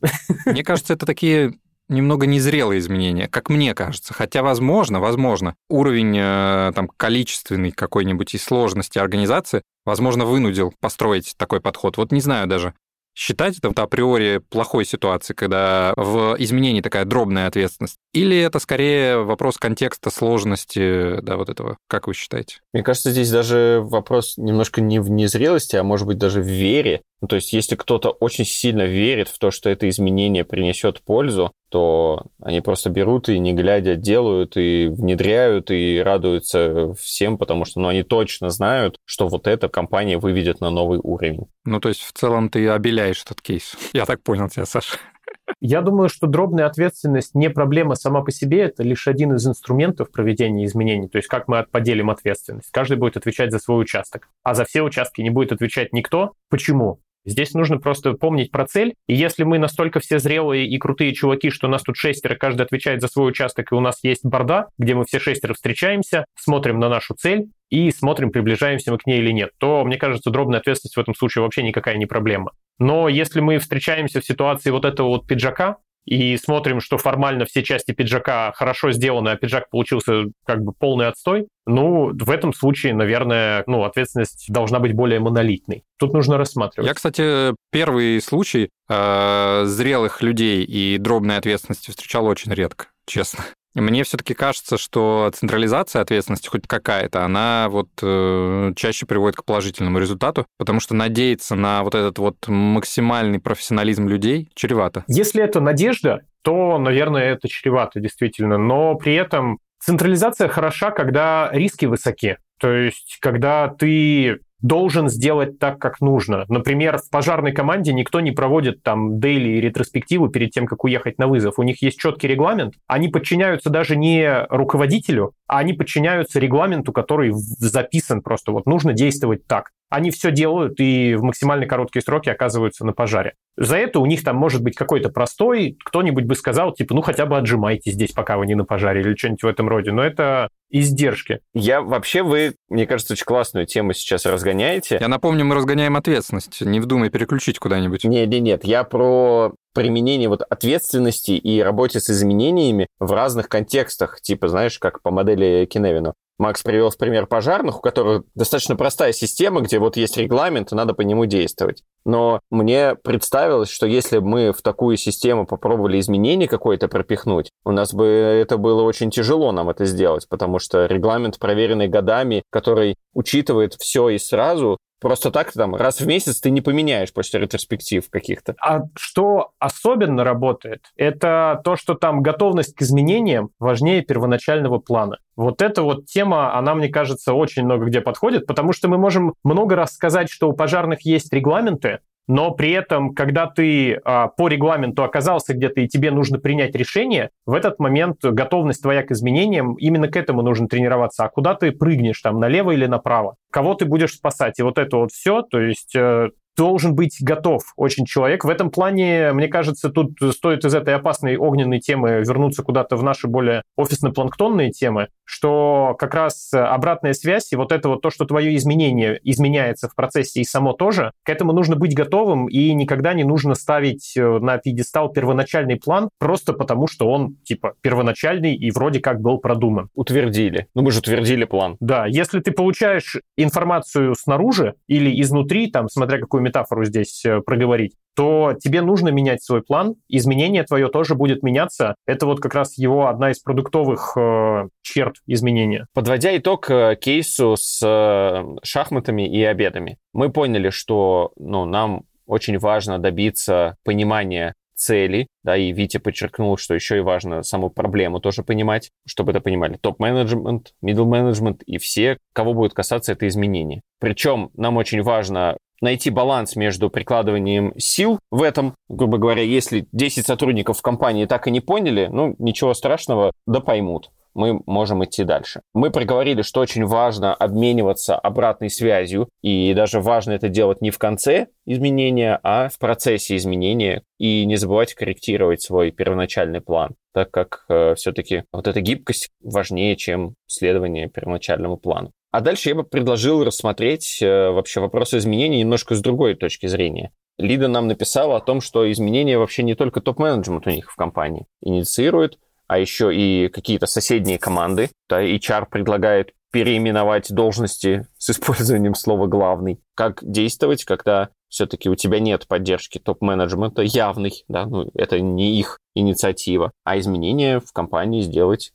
Мне кажется, это такие немного незрелые изменения, как мне кажется. Хотя, возможно, возможно, уровень э, там, количественный какой-нибудь и сложности организации, возможно, вынудил построить такой подход. Вот не знаю даже считать это априори плохой ситуацией, когда в изменении такая дробная ответственность? Или это скорее вопрос контекста, сложности, да, вот этого? Как вы считаете? Мне кажется, здесь даже вопрос немножко не в незрелости, а может быть даже в вере. Ну, то есть, если кто-то очень сильно верит в то, что это изменение принесет пользу, то они просто берут и не глядя делают и внедряют и радуются всем, потому что ну, они точно знают, что вот эта компания выведет на новый уровень. Ну, то есть в целом ты обеляешь этот кейс. Я так понял тебя, Саша. Я думаю, что дробная ответственность не проблема сама по себе, это лишь один из инструментов проведения изменений, то есть как мы поделим ответственность. Каждый будет отвечать за свой участок, а за все участки не будет отвечать никто. Почему? Здесь нужно просто помнить про цель. И если мы настолько все зрелые и крутые чуваки, что у нас тут шестеро, каждый отвечает за свой участок, и у нас есть борда, где мы все шестеро встречаемся, смотрим на нашу цель и смотрим, приближаемся мы к ней или нет, то, мне кажется, дробная ответственность в этом случае вообще никакая не проблема. Но если мы встречаемся в ситуации вот этого вот пиджака, и смотрим, что формально все части пиджака хорошо сделаны, а пиджак получился как бы полный отстой, ну, в этом случае, наверное, ну, ответственность должна быть более монолитной. Тут нужно рассматривать. Я, кстати, первый случай э, зрелых людей и дробной ответственности встречал очень редко, честно. Мне все-таки кажется, что централизация ответственности хоть какая-то, она вот э, чаще приводит к положительному результату, потому что надеяться на вот этот вот максимальный профессионализм людей чревато. Если это надежда, то, наверное, это чревато действительно, но при этом централизация хороша, когда риски высоки. То есть, когда ты должен сделать так, как нужно. Например, в пожарной команде никто не проводит там дейли и ретроспективу перед тем, как уехать на вызов. У них есть четкий регламент. Они подчиняются даже не руководителю, а они подчиняются регламенту, который записан просто. Вот нужно действовать так они все делают и в максимально короткие сроки оказываются на пожаре. За это у них там может быть какой-то простой, кто-нибудь бы сказал, типа, ну хотя бы отжимайте здесь, пока вы не на пожаре или что-нибудь в этом роде. Но это издержки. Я вообще, вы, мне кажется, очень классную тему сейчас разгоняете. Я напомню, мы разгоняем ответственность. Не вдумай переключить куда-нибудь. Нет, нет, нет. Я про применение вот ответственности и работе с изменениями в разных контекстах, типа, знаешь, как по модели Киневина. Макс привел в пример пожарных, у которых достаточно простая система, где вот есть регламент, и надо по нему действовать. Но мне представилось, что если бы мы в такую систему попробовали изменение какое-то пропихнуть, у нас бы это было очень тяжело нам это сделать, потому что регламент, проверенный годами, который учитывает все и сразу, Просто так там раз в месяц ты не поменяешь после ретроспектив каких-то. А что особенно работает, это то, что там готовность к изменениям важнее первоначального плана. Вот эта вот тема, она, мне кажется, очень много где подходит, потому что мы можем много раз сказать, что у пожарных есть регламенты, но при этом, когда ты а, по регламенту оказался где-то и тебе нужно принять решение, в этот момент готовность твоя к изменениям, именно к этому нужно тренироваться. А куда ты прыгнешь, там, налево или направо? Кого ты будешь спасать? И вот это вот все, то есть э, должен быть готов очень человек. В этом плане, мне кажется, тут стоит из этой опасной огненной темы вернуться куда-то в наши более офисно-планктонные темы, что как раз обратная связь и вот это вот то, что твое изменение изменяется в процессе и само тоже, к этому нужно быть готовым и никогда не нужно ставить э, на пьедестал первоначальный план просто потому, что он типа первоначальный и вроде как был продуман. Утвердили. Ну мы же утвердили план. Да, если ты получаешь информацию снаружи или изнутри, там, смотря какую метафору здесь э, проговорить, то тебе нужно менять свой план, изменение твое тоже будет меняться. Это вот как раз его одна из продуктовых э, черт изменения. Подводя итог э, кейсу с э, шахматами и обедами, мы поняли, что ну, нам очень важно добиться понимания цели, да, и Витя подчеркнул, что еще и важно саму проблему тоже понимать, чтобы это понимали топ-менеджмент, middle менеджмент и все, кого будет касаться это изменение. Причем нам очень важно найти баланс между прикладыванием сил в этом. Грубо говоря, если 10 сотрудников в компании так и не поняли, ну, ничего страшного, да поймут мы можем идти дальше. Мы проговорили, что очень важно обмениваться обратной связью, и даже важно это делать не в конце изменения, а в процессе изменения, и не забывать корректировать свой первоначальный план, так как э, все-таки вот эта гибкость важнее, чем следование первоначальному плану. А дальше я бы предложил рассмотреть э, вообще вопрос изменений немножко с другой точки зрения. Лида нам написала о том, что изменения вообще не только топ-менеджмент у них в компании инициирует, а еще и какие-то соседние команды. Да, HR предлагает переименовать должности с использованием слова «главный». Как действовать, когда все-таки у тебя нет поддержки топ-менеджмента явной, да, ну, это не их инициатива, а изменения в компании сделать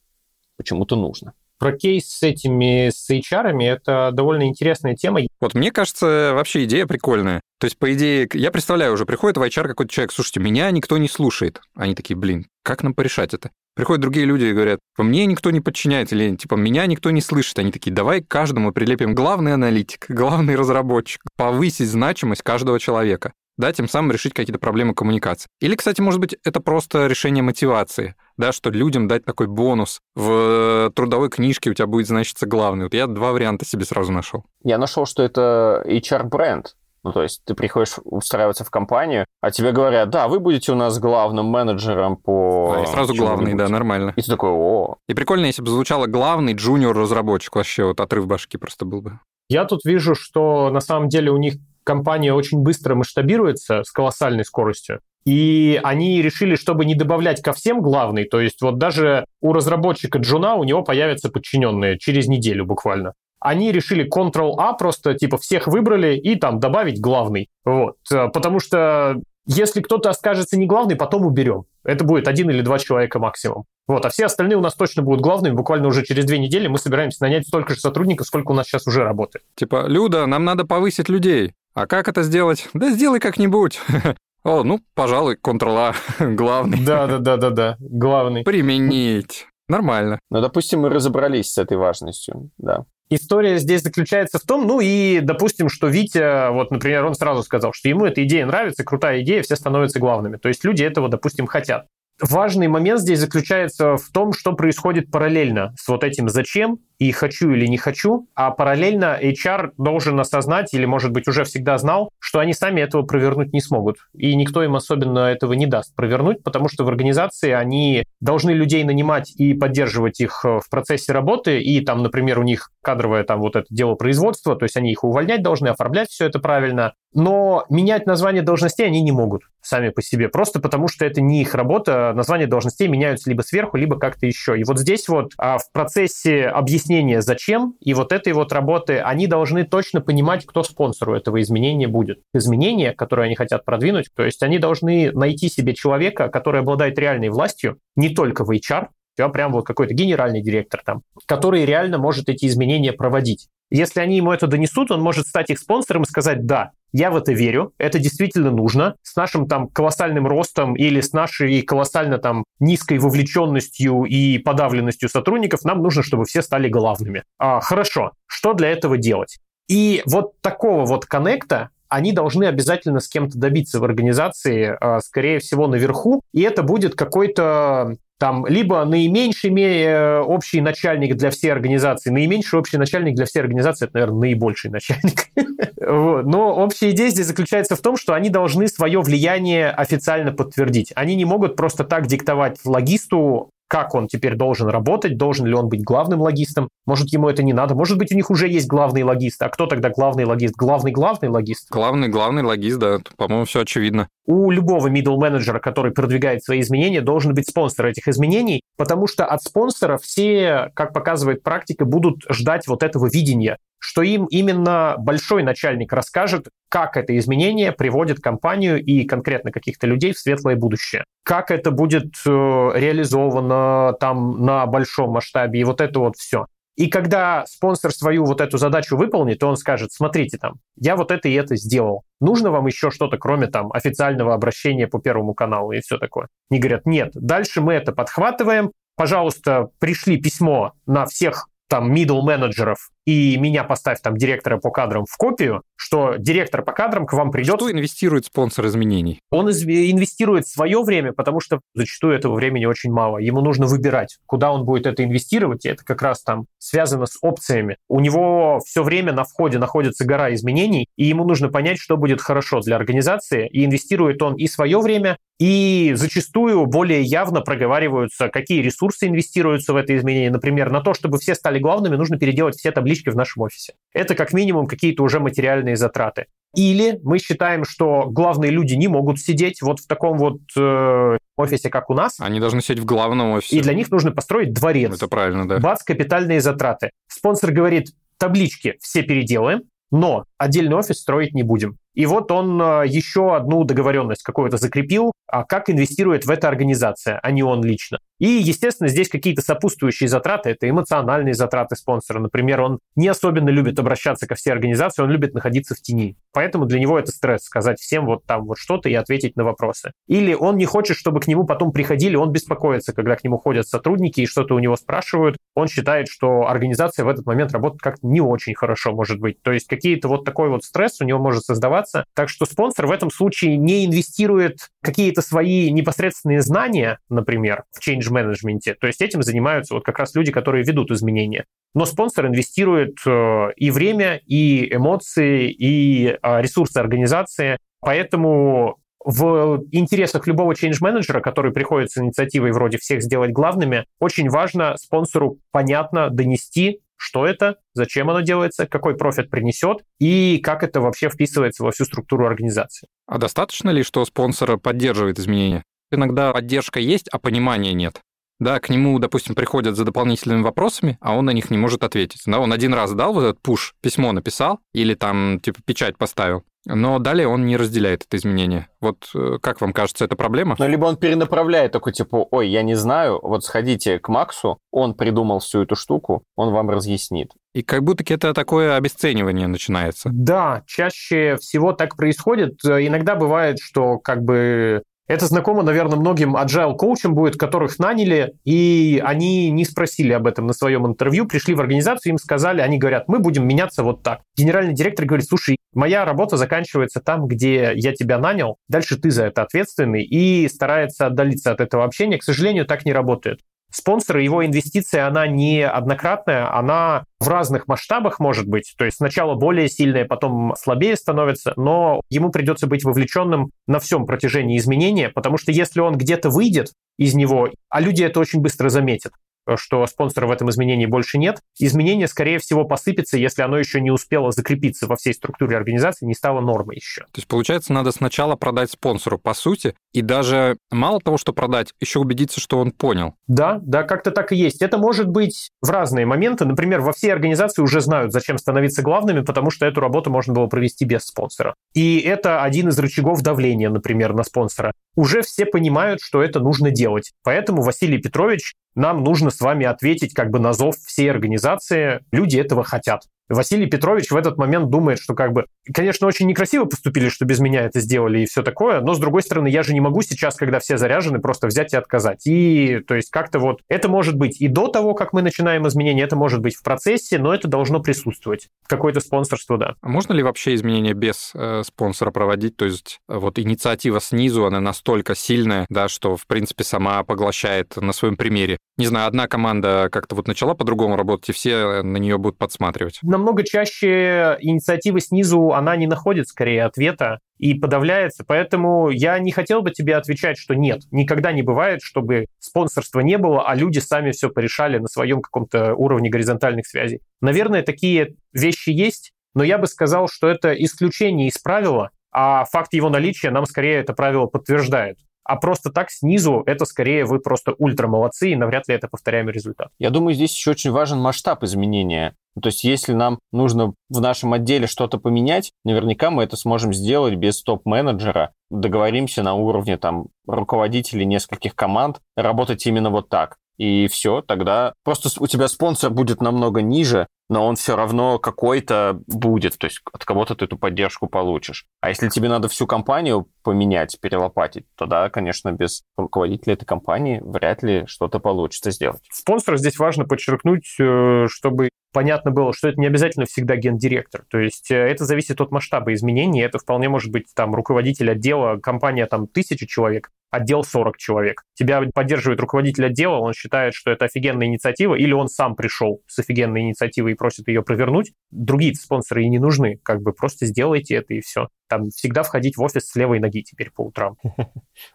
почему-то нужно. Про кейс с этими, с HR это довольно интересная тема. Вот мне кажется, вообще идея прикольная. То есть, по идее, я представляю уже, приходит в HR какой-то человек, слушайте, меня никто не слушает. Они такие, блин, как нам порешать это? Приходят другие люди и говорят, мне никто не подчиняется, или типа меня никто не слышит. Они такие, давай каждому прилепим главный аналитик, главный разработчик, повысить значимость каждого человека да, тем самым решить какие-то проблемы коммуникации. Или, кстати, может быть, это просто решение мотивации, да, что людям дать такой бонус. В трудовой книжке у тебя будет значиться главный. Вот я два варианта себе сразу нашел. Я нашел, что это HR-бренд. Ну, то есть ты приходишь устраиваться в компанию, а тебе говорят, да, вы будете у нас главным менеджером по... А, и сразу главный, да, нормально. И ты такой, о. И прикольно, если бы звучало главный джуниор-разработчик, вообще вот отрыв башки просто был бы. Я тут вижу, что на самом деле у них компания очень быстро масштабируется с колоссальной скоростью. И они решили, чтобы не добавлять ко всем главный, то есть вот даже у разработчика Джуна у него появятся подчиненные через неделю буквально. Они решили Ctrl-A просто, типа, всех выбрали и там добавить главный. Вот. Потому что если кто-то скажется не главный, потом уберем. Это будет один или два человека максимум. Вот, а все остальные у нас точно будут главными. Буквально уже через две недели мы собираемся нанять столько же сотрудников, сколько у нас сейчас уже работает. Типа, Люда, нам надо повысить людей. А как это сделать? Да сделай как-нибудь. О, ну, пожалуй, Ctrl-A, главный. Да-да-да-да-да, главный. Применить. Нормально. Ну, допустим, мы разобрались с этой важностью, да. История здесь заключается в том, ну и, допустим, что Витя, вот, например, он сразу сказал, что ему эта идея нравится, крутая идея, все становятся главными. То есть люди этого, допустим, хотят важный момент здесь заключается в том, что происходит параллельно с вот этим «зачем» и «хочу» или «не хочу», а параллельно HR должен осознать или, может быть, уже всегда знал, что они сами этого провернуть не смогут. И никто им особенно этого не даст провернуть, потому что в организации они должны людей нанимать и поддерживать их э, в процессе работы, и там, например, у них кадровое там вот это дело производства, то есть они их увольнять должны, оформлять все это правильно, но менять название должностей они не могут сами по себе, просто потому что это не их работа, названия должностей меняются либо сверху, либо как-то еще. И вот здесь вот а, в процессе объяснения зачем и вот этой вот работы они должны точно понимать, кто спонсору этого изменения будет. Изменения, которые они хотят продвинуть, то есть они должны найти себе человека, который обладает реальной властью, не только в HR, а прям вот какой-то генеральный директор там, который реально может эти изменения проводить. Если они ему это донесут, он может стать их спонсором и сказать, да, я в это верю, это действительно нужно. С нашим там колоссальным ростом или с нашей колоссально там низкой вовлеченностью и подавленностью сотрудников нам нужно, чтобы все стали главными. А, хорошо, что для этого делать? И вот такого вот коннекта они должны обязательно с кем-то добиться в организации, а, скорее всего, наверху, и это будет какой-то там либо наименьший э, общий начальник для всей организации, наименьший общий начальник для всей организации, это, наверное, наибольший начальник. Но общая идея здесь заключается в том, что они должны свое влияние официально подтвердить. Они не могут просто так диктовать логисту, как он теперь должен работать, должен ли он быть главным логистом, может, ему это не надо, может быть, у них уже есть главный логист, а кто тогда главный логист? Главный-главный логист? Главный-главный логист, да, по-моему, все очевидно. У любого middle менеджера, который продвигает свои изменения, должен быть спонсор этих изменений, потому что от спонсора все, как показывает практика, будут ждать вот этого видения, что им именно большой начальник расскажет, как это изменение приводит компанию и конкретно каких-то людей в светлое будущее. Как это будет э, реализовано там на большом масштабе и вот это вот все. И когда спонсор свою вот эту задачу выполнит, то он скажет, смотрите там, я вот это и это сделал. Нужно вам еще что-то, кроме там официального обращения по Первому каналу и все такое? Они говорят, нет, дальше мы это подхватываем, пожалуйста, пришли письмо на всех там middle менеджеров и меня поставь там директора по кадрам в копию, что директор по кадрам к вам придет. Что инвестирует спонсор изменений? Он инвестирует свое время, потому что зачастую этого времени очень мало. Ему нужно выбирать, куда он будет это инвестировать, и это как раз там связано с опциями. У него все время на входе находится гора изменений, и ему нужно понять, что будет хорошо для организации, и инвестирует он и свое время, и зачастую более явно проговариваются, какие ресурсы инвестируются в это изменение. Например, на то, чтобы все стали главными, нужно переделать все таблички в нашем офисе. Это как минимум какие-то уже материальные затраты. Или мы считаем, что главные люди не могут сидеть вот в таком вот э, офисе, как у нас. Они должны сидеть в главном офисе. И для них нужно построить дворец. Это правильно, да. Бац, капитальные затраты. Спонсор говорит, таблички все переделаем, но отдельный офис строить не будем. И вот он э, еще одну договоренность какую-то закрепил, а как инвестирует в это организация, а не он лично. И, естественно, здесь какие-то сопутствующие затраты, это эмоциональные затраты спонсора. Например, он не особенно любит обращаться ко всей организации, он любит находиться в тени. Поэтому для него это стресс, сказать всем вот там вот что-то и ответить на вопросы. Или он не хочет, чтобы к нему потом приходили, он беспокоится, когда к нему ходят сотрудники и что-то у него спрашивают. Он считает, что организация в этот момент работает как-то не очень хорошо, может быть. То есть какие-то вот такой вот стресс у него может создаваться. Так что спонсор в этом случае не инвестирует какие-то свои непосредственные знания, например, в change management. То есть этим занимаются вот как раз люди, которые ведут изменения. Но спонсор инвестирует э, и время, и эмоции, и э, ресурсы организации. Поэтому в интересах любого change менеджера, который приходит с инициативой вроде всех сделать главными, очень важно спонсору понятно донести, что это, зачем оно делается, какой профит принесет и как это вообще вписывается во всю структуру организации. А достаточно ли, что спонсор поддерживает изменения? Иногда поддержка есть, а понимания нет. Да, к нему, допустим, приходят за дополнительными вопросами, а он на них не может ответить. Да, он один раз дал вот этот пуш, письмо написал или там типа печать поставил, но далее он не разделяет это изменение. Вот э, как вам кажется, это проблема? Ну, либо он перенаправляет такой, типа, ой, я не знаю, вот сходите к Максу, он придумал всю эту штуку, он вам разъяснит. И как будто это такое обесценивание начинается. Да, чаще всего так происходит. Иногда бывает, что как бы это знакомо, наверное, многим agile коучам будет, которых наняли, и они не спросили об этом на своем интервью, пришли в организацию, им сказали, они говорят, мы будем меняться вот так. Генеральный директор говорит, слушай, моя работа заканчивается там, где я тебя нанял, дальше ты за это ответственный, и старается отдалиться от этого общения. К сожалению, так не работает спонсора, его инвестиция, она не однократная, она в разных масштабах может быть. То есть сначала более сильная, потом слабее становится, но ему придется быть вовлеченным на всем протяжении изменения, потому что если он где-то выйдет из него, а люди это очень быстро заметят, что спонсора в этом изменении больше нет. Изменение, скорее всего, посыпется, если оно еще не успело закрепиться во всей структуре организации, не стало нормой еще. То есть, получается, надо сначала продать спонсору, по сути, и даже мало того, что продать, еще убедиться, что он понял. Да, да, как-то так и есть. Это может быть в разные моменты. Например, во всей организации уже знают, зачем становиться главными, потому что эту работу можно было провести без спонсора. И это один из рычагов давления, например, на спонсора. Уже все понимают, что это нужно делать. Поэтому Василий Петрович нам нужно с вами ответить как бы на зов всей организации. Люди этого хотят. Василий Петрович в этот момент думает, что как бы, конечно, очень некрасиво поступили, что без меня это сделали и все такое, но с другой стороны, я же не могу сейчас, когда все заряжены, просто взять и отказать. И то есть как-то вот это может быть и до того, как мы начинаем изменения, это может быть в процессе, но это должно присутствовать. Какое-то спонсорство, да. А можно ли вообще изменения без э, спонсора проводить? То есть э, вот инициатива снизу, она настолько сильная, да, что в принципе сама поглощает на своем примере. Не знаю, одна команда как-то вот начала по-другому работать, и все на нее будут подсматривать. На намного чаще инициатива снизу, она не находит скорее ответа и подавляется. Поэтому я не хотел бы тебе отвечать, что нет, никогда не бывает, чтобы спонсорства не было, а люди сами все порешали на своем каком-то уровне горизонтальных связей. Наверное, такие вещи есть, но я бы сказал, что это исключение из правила, а факт его наличия нам скорее это правило подтверждает. А просто так снизу это скорее вы просто ультра молодцы, и навряд ли это повторяемый результат. Я думаю, здесь еще очень важен масштаб изменения. То есть если нам нужно в нашем отделе что-то поменять, наверняка мы это сможем сделать без топ-менеджера. Договоримся на уровне там руководителей нескольких команд работать именно вот так. И все, тогда просто у тебя спонсор будет намного ниже, но он все равно какой-то будет, то есть от кого-то ты эту поддержку получишь. А если тебе надо всю компанию поменять, перелопатить, то да, конечно, без руководителя этой компании вряд ли что-то получится сделать. Спонсор здесь важно подчеркнуть, э, чтобы понятно было, что это не обязательно всегда гендиректор. То есть э, это зависит от масштаба изменений. Это вполне может быть там руководитель отдела, компания там тысяча человек, отдел 40 человек. Тебя поддерживает руководитель отдела, он считает, что это офигенная инициатива, или он сам пришел с офигенной инициативой и просит ее провернуть. Другие спонсоры и не нужны. Как бы просто сделайте это и все. Там всегда входить в офис с левой ноги теперь по утрам.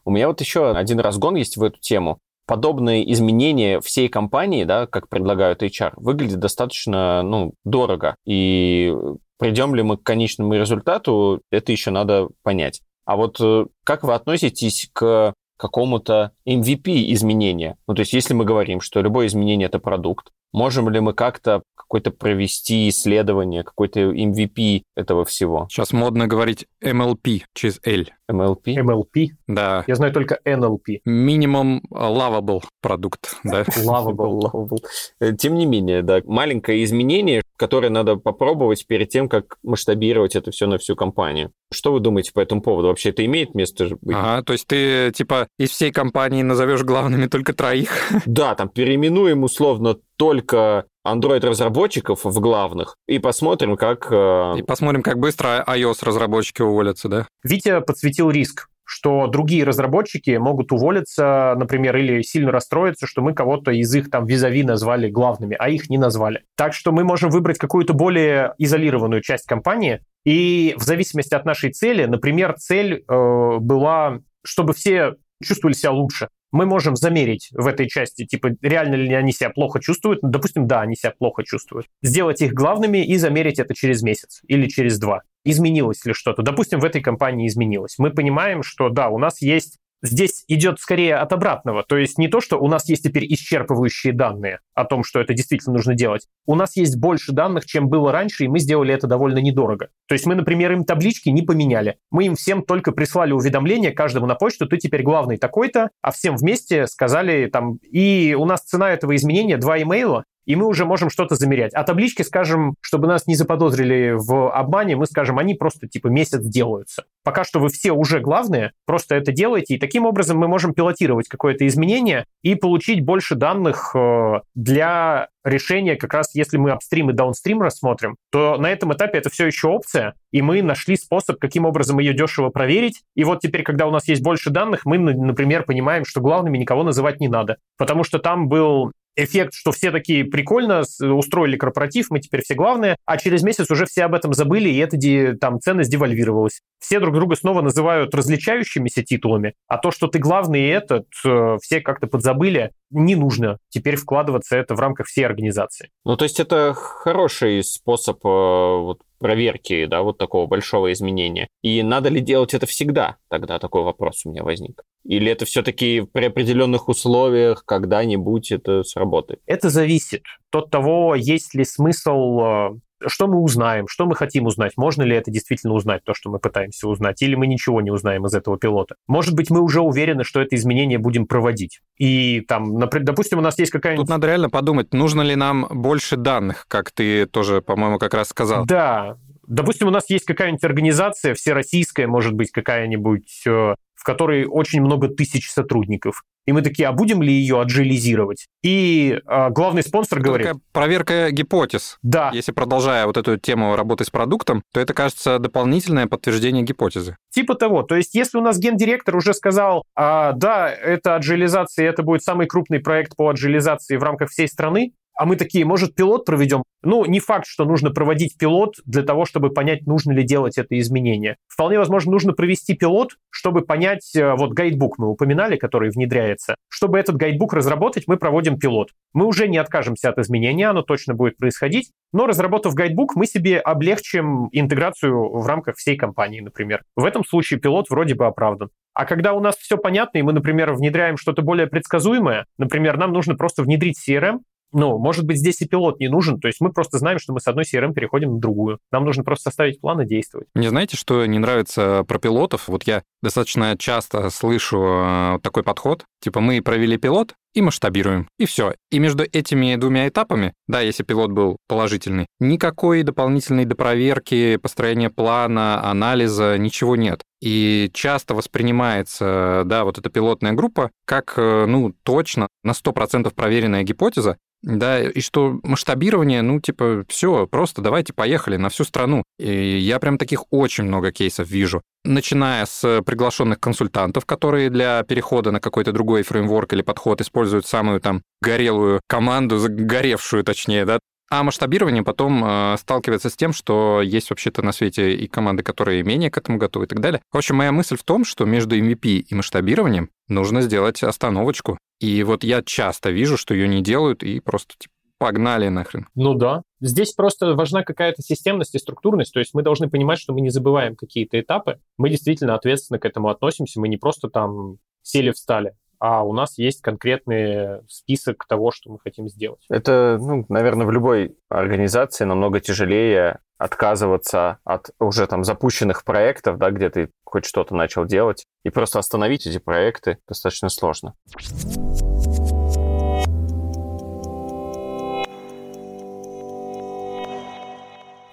У меня вот еще один разгон есть в эту тему подобные изменения всей компании, да, как предлагают HR, выглядит достаточно ну, дорого. И придем ли мы к конечному результату, это еще надо понять. А вот э, как вы относитесь к какому-то MVP изменения? Ну, то есть, если мы говорим, что любое изменение – это продукт, можем ли мы как-то какое-то провести исследование, какой-то MVP этого всего? Сейчас модно говорить MLP через L. MLP? MLP? Да. Я знаю только NLP. Минимум lovable продукт, да. Lovable. lovable. Э, тем не менее, да, маленькое изменение, которое надо попробовать перед тем, как масштабировать это все на всю компанию. Что вы думаете по этому поводу? Вообще это имеет место быть? Ага, то есть ты, типа, из всей компании назовешь главными только троих? Да, там переименуем условно только Android-разработчиков в главных и посмотрим, как... Э, и посмотрим, как быстро iOS-разработчики уволятся, да? Витя подсветил риск что другие разработчики могут уволиться, например, или сильно расстроиться, что мы кого-то из их там визави назвали главными, а их не назвали. Так что мы можем выбрать какую-то более изолированную часть компании, и в зависимости от нашей цели, например, цель э, была, чтобы все чувствовали себя лучше. мы можем замерить в этой части, типа, реально ли они себя плохо чувствуют. Допустим, да, они себя плохо чувствуют. Сделать их главными и замерить это через месяц или через два. Изменилось ли что-то? Допустим, в этой компании изменилось. Мы понимаем, что да, у нас есть здесь идет скорее от обратного. То есть не то, что у нас есть теперь исчерпывающие данные о том, что это действительно нужно делать. У нас есть больше данных, чем было раньше, и мы сделали это довольно недорого. То есть мы, например, им таблички не поменяли. Мы им всем только прислали уведомление каждому на почту, ты теперь главный такой-то, а всем вместе сказали там, и у нас цена этого изменения два имейла, и мы уже можем что-то замерять. А таблички, скажем, чтобы нас не заподозрили в обмане, мы скажем, они просто типа месяц делаются. Пока что вы все уже главные, просто это делаете, и таким образом мы можем пилотировать какое-то изменение и получить больше данных э, для решения, как раз если мы апстрим и даунстрим рассмотрим, то на этом этапе это все еще опция, и мы нашли способ, каким образом ее дешево проверить. И вот теперь, когда у нас есть больше данных, мы, например, понимаем, что главными никого называть не надо, потому что там был эффект, что все такие прикольно устроили корпоратив, мы теперь все главные, а через месяц уже все об этом забыли, и эта там ценность девальвировалась. Все друг друга снова называют различающимися титулами, а то, что ты главный и этот, э, все как-то подзабыли, не нужно теперь вкладываться это в рамках всей организации. Ну, то есть это хороший способ э, вот, проверки, да, вот такого большого изменения. И надо ли делать это всегда? Тогда такой вопрос у меня возник. Или это все-таки при определенных условиях когда-нибудь это сработает? Это зависит от того, есть ли смысл э, что мы узнаем, что мы хотим узнать, можно ли это действительно узнать, то, что мы пытаемся узнать, или мы ничего не узнаем из этого пилота. Может быть, мы уже уверены, что это изменение будем проводить. И там, допустим, у нас есть какая-нибудь... Тут надо реально подумать, нужно ли нам больше данных, как ты тоже, по-моему, как раз сказал. Да, Допустим, у нас есть какая-нибудь организация, всероссийская, может быть, какая-нибудь, э, которой очень много тысяч сотрудников. И мы такие, а будем ли ее аджилизировать? И э, главный спонсор это говорит... проверка гипотез. Да. Если продолжая вот эту тему работы с продуктом, то это, кажется, дополнительное подтверждение гипотезы. Типа того. То есть если у нас гендиректор уже сказал, а, да, это аджилизация, это будет самый крупный проект по аджилизации в рамках всей страны, а мы такие, может, пилот проведем? Ну, не факт, что нужно проводить пилот для того, чтобы понять, нужно ли делать это изменение. Вполне возможно, нужно провести пилот, чтобы понять, э, вот гайдбук мы упоминали, который внедряется. Чтобы этот гайдбук разработать, мы проводим пилот. Мы уже не откажемся от изменения, оно точно будет происходить, но разработав гайдбук, мы себе облегчим интеграцию в рамках всей компании, например. В этом случае пилот вроде бы оправдан. А когда у нас все понятно, и мы, например, внедряем что-то более предсказуемое, например, нам нужно просто внедрить CRM, ну, может быть, здесь и пилот не нужен, то есть мы просто знаем, что мы с одной CRM переходим на другую. Нам нужно просто составить план и действовать. Мне знаете, что не нравится про пилотов? Вот я достаточно часто слышу э, такой подход, типа мы провели пилот, и масштабируем. И все. И между этими двумя этапами, да, если пилот был положительный, никакой дополнительной допроверки, построения плана, анализа, ничего нет. И часто воспринимается, да, вот эта пилотная группа как, э, ну, точно на 100% проверенная гипотеза, да, и что масштабирование, ну, типа, все, просто давайте поехали на всю страну. И я прям таких очень много кейсов вижу. Начиная с приглашенных консультантов, которые для перехода на какой-то другой фреймворк или подход используют самую там горелую команду, загоревшую точнее, да, а масштабирование потом э, сталкивается с тем, что есть вообще-то на свете и команды, которые менее к этому готовы и так далее. В общем, моя мысль в том, что между MVP и масштабированием нужно сделать остановочку. И вот я часто вижу, что ее не делают и просто типа, погнали нахрен. Ну да. Здесь просто важна какая-то системность и структурность, то есть мы должны понимать, что мы не забываем какие-то этапы, мы действительно ответственно к этому относимся, мы не просто там сели, встали а у нас есть конкретный список того, что мы хотим сделать. Это, ну, наверное, в любой организации намного тяжелее отказываться от уже там запущенных проектов, да, где ты хоть что-то начал делать, и просто остановить эти проекты достаточно сложно.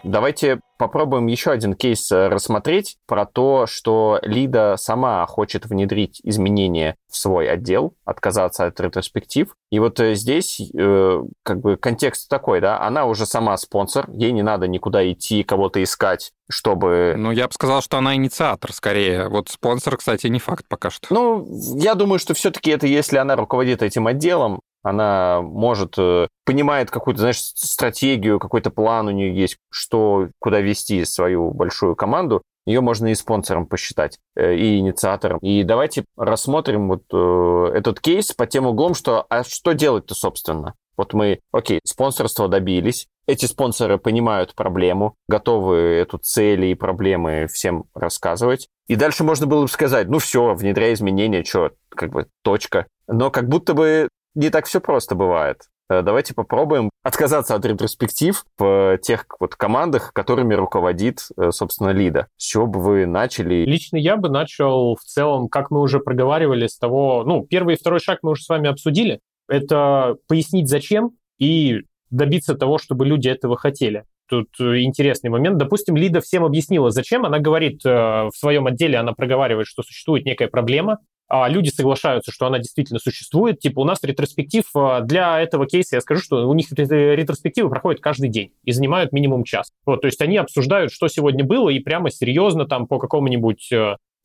Давайте попробуем еще один кейс э, рассмотреть про то, что Лида сама хочет внедрить изменения в свой отдел, отказаться от ретроспектив. И вот э, здесь э, как бы контекст такой, да, она уже сама спонсор, ей не надо никуда идти, кого-то искать, чтобы... Ну, я бы сказал, что она инициатор скорее. Вот спонсор, кстати, не факт пока что. Ну, я думаю, что все-таки это если она руководит этим отделом, она может, э, понимает какую-то, знаешь, стратегию, какой-то план у нее есть, что, куда вести свою большую команду. Ее можно и спонсором посчитать, э, и инициатором. И давайте рассмотрим вот э, этот кейс по тем углом, что а что делать-то, собственно? Вот мы, окей, спонсорство добились, эти спонсоры понимают проблему, готовы эту цели и проблемы всем рассказывать. И дальше можно было бы сказать, ну все, внедряй изменения, что, как бы, точка. Но как будто бы не так все просто бывает. Э, давайте попробуем отказаться от ретроспектив в тех вот командах, которыми руководит, э, собственно, Лида. С чего бы вы начали? Лично я бы начал в целом, как мы уже проговаривали, с того, ну, первый и второй шаг мы уже с вами обсудили. Это пояснить, зачем, и добиться того, чтобы люди этого хотели. Тут э, интересный момент. Допустим, Лида всем объяснила, зачем. Она говорит в своем отделе, она проговаривает, что существует некая проблема, люди соглашаются, что она действительно существует. Типа у нас ретроспектив а, для этого кейса, я скажу, что у них ретроспективы проходят каждый день и занимают минимум час. Вот, то есть они обсуждают, что сегодня было, и прямо серьезно там по какому-нибудь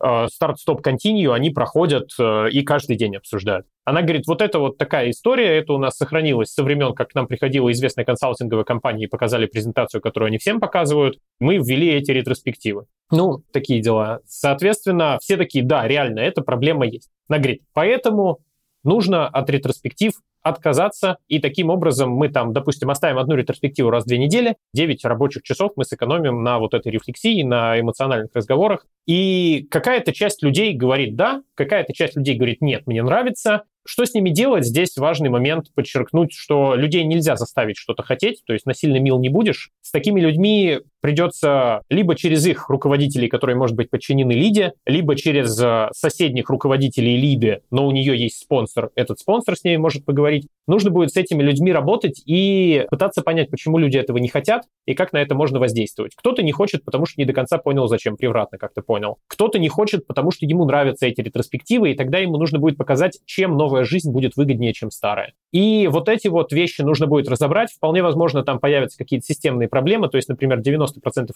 э, Э, старт-стоп-континью они проходят э, и каждый день обсуждают. Она говорит, вот это вот такая история, это у нас сохранилось со времен, как к нам приходила известная консалтинговая компания и показали презентацию, которую они всем показывают. Мы ввели эти ретроспективы. Ну, такие дела. Соответственно, все такие, да, реально, эта проблема есть. Она говорит, поэтому нужно от ретроспектив отказаться, и таким образом мы там, допустим, оставим одну ретроспективу раз в две недели, 9 рабочих часов мы сэкономим на вот этой рефлексии, на эмоциональных разговорах. И какая-то часть людей говорит «да», какая-то часть людей говорит «нет, мне нравится», что с ними делать? Здесь важный момент подчеркнуть, что людей нельзя заставить что-то хотеть, то есть насильно мил не будешь. С такими людьми придется либо через их руководителей, которые, может быть, подчинены Лиде, либо через э, соседних руководителей Лиды, но у нее есть спонсор, этот спонсор с ней может поговорить. Нужно будет с этими людьми работать и пытаться понять, почему люди этого не хотят и как на это можно воздействовать. Кто-то не хочет, потому что не до конца понял, зачем, превратно как-то понял. Кто-то не хочет, потому что ему нравятся эти ретроспективы, и тогда ему нужно будет показать, чем новая жизнь будет выгоднее, чем старая. И вот эти вот вещи нужно будет разобрать. Вполне возможно, там появятся какие-то системные проблемы. То есть, например, 90%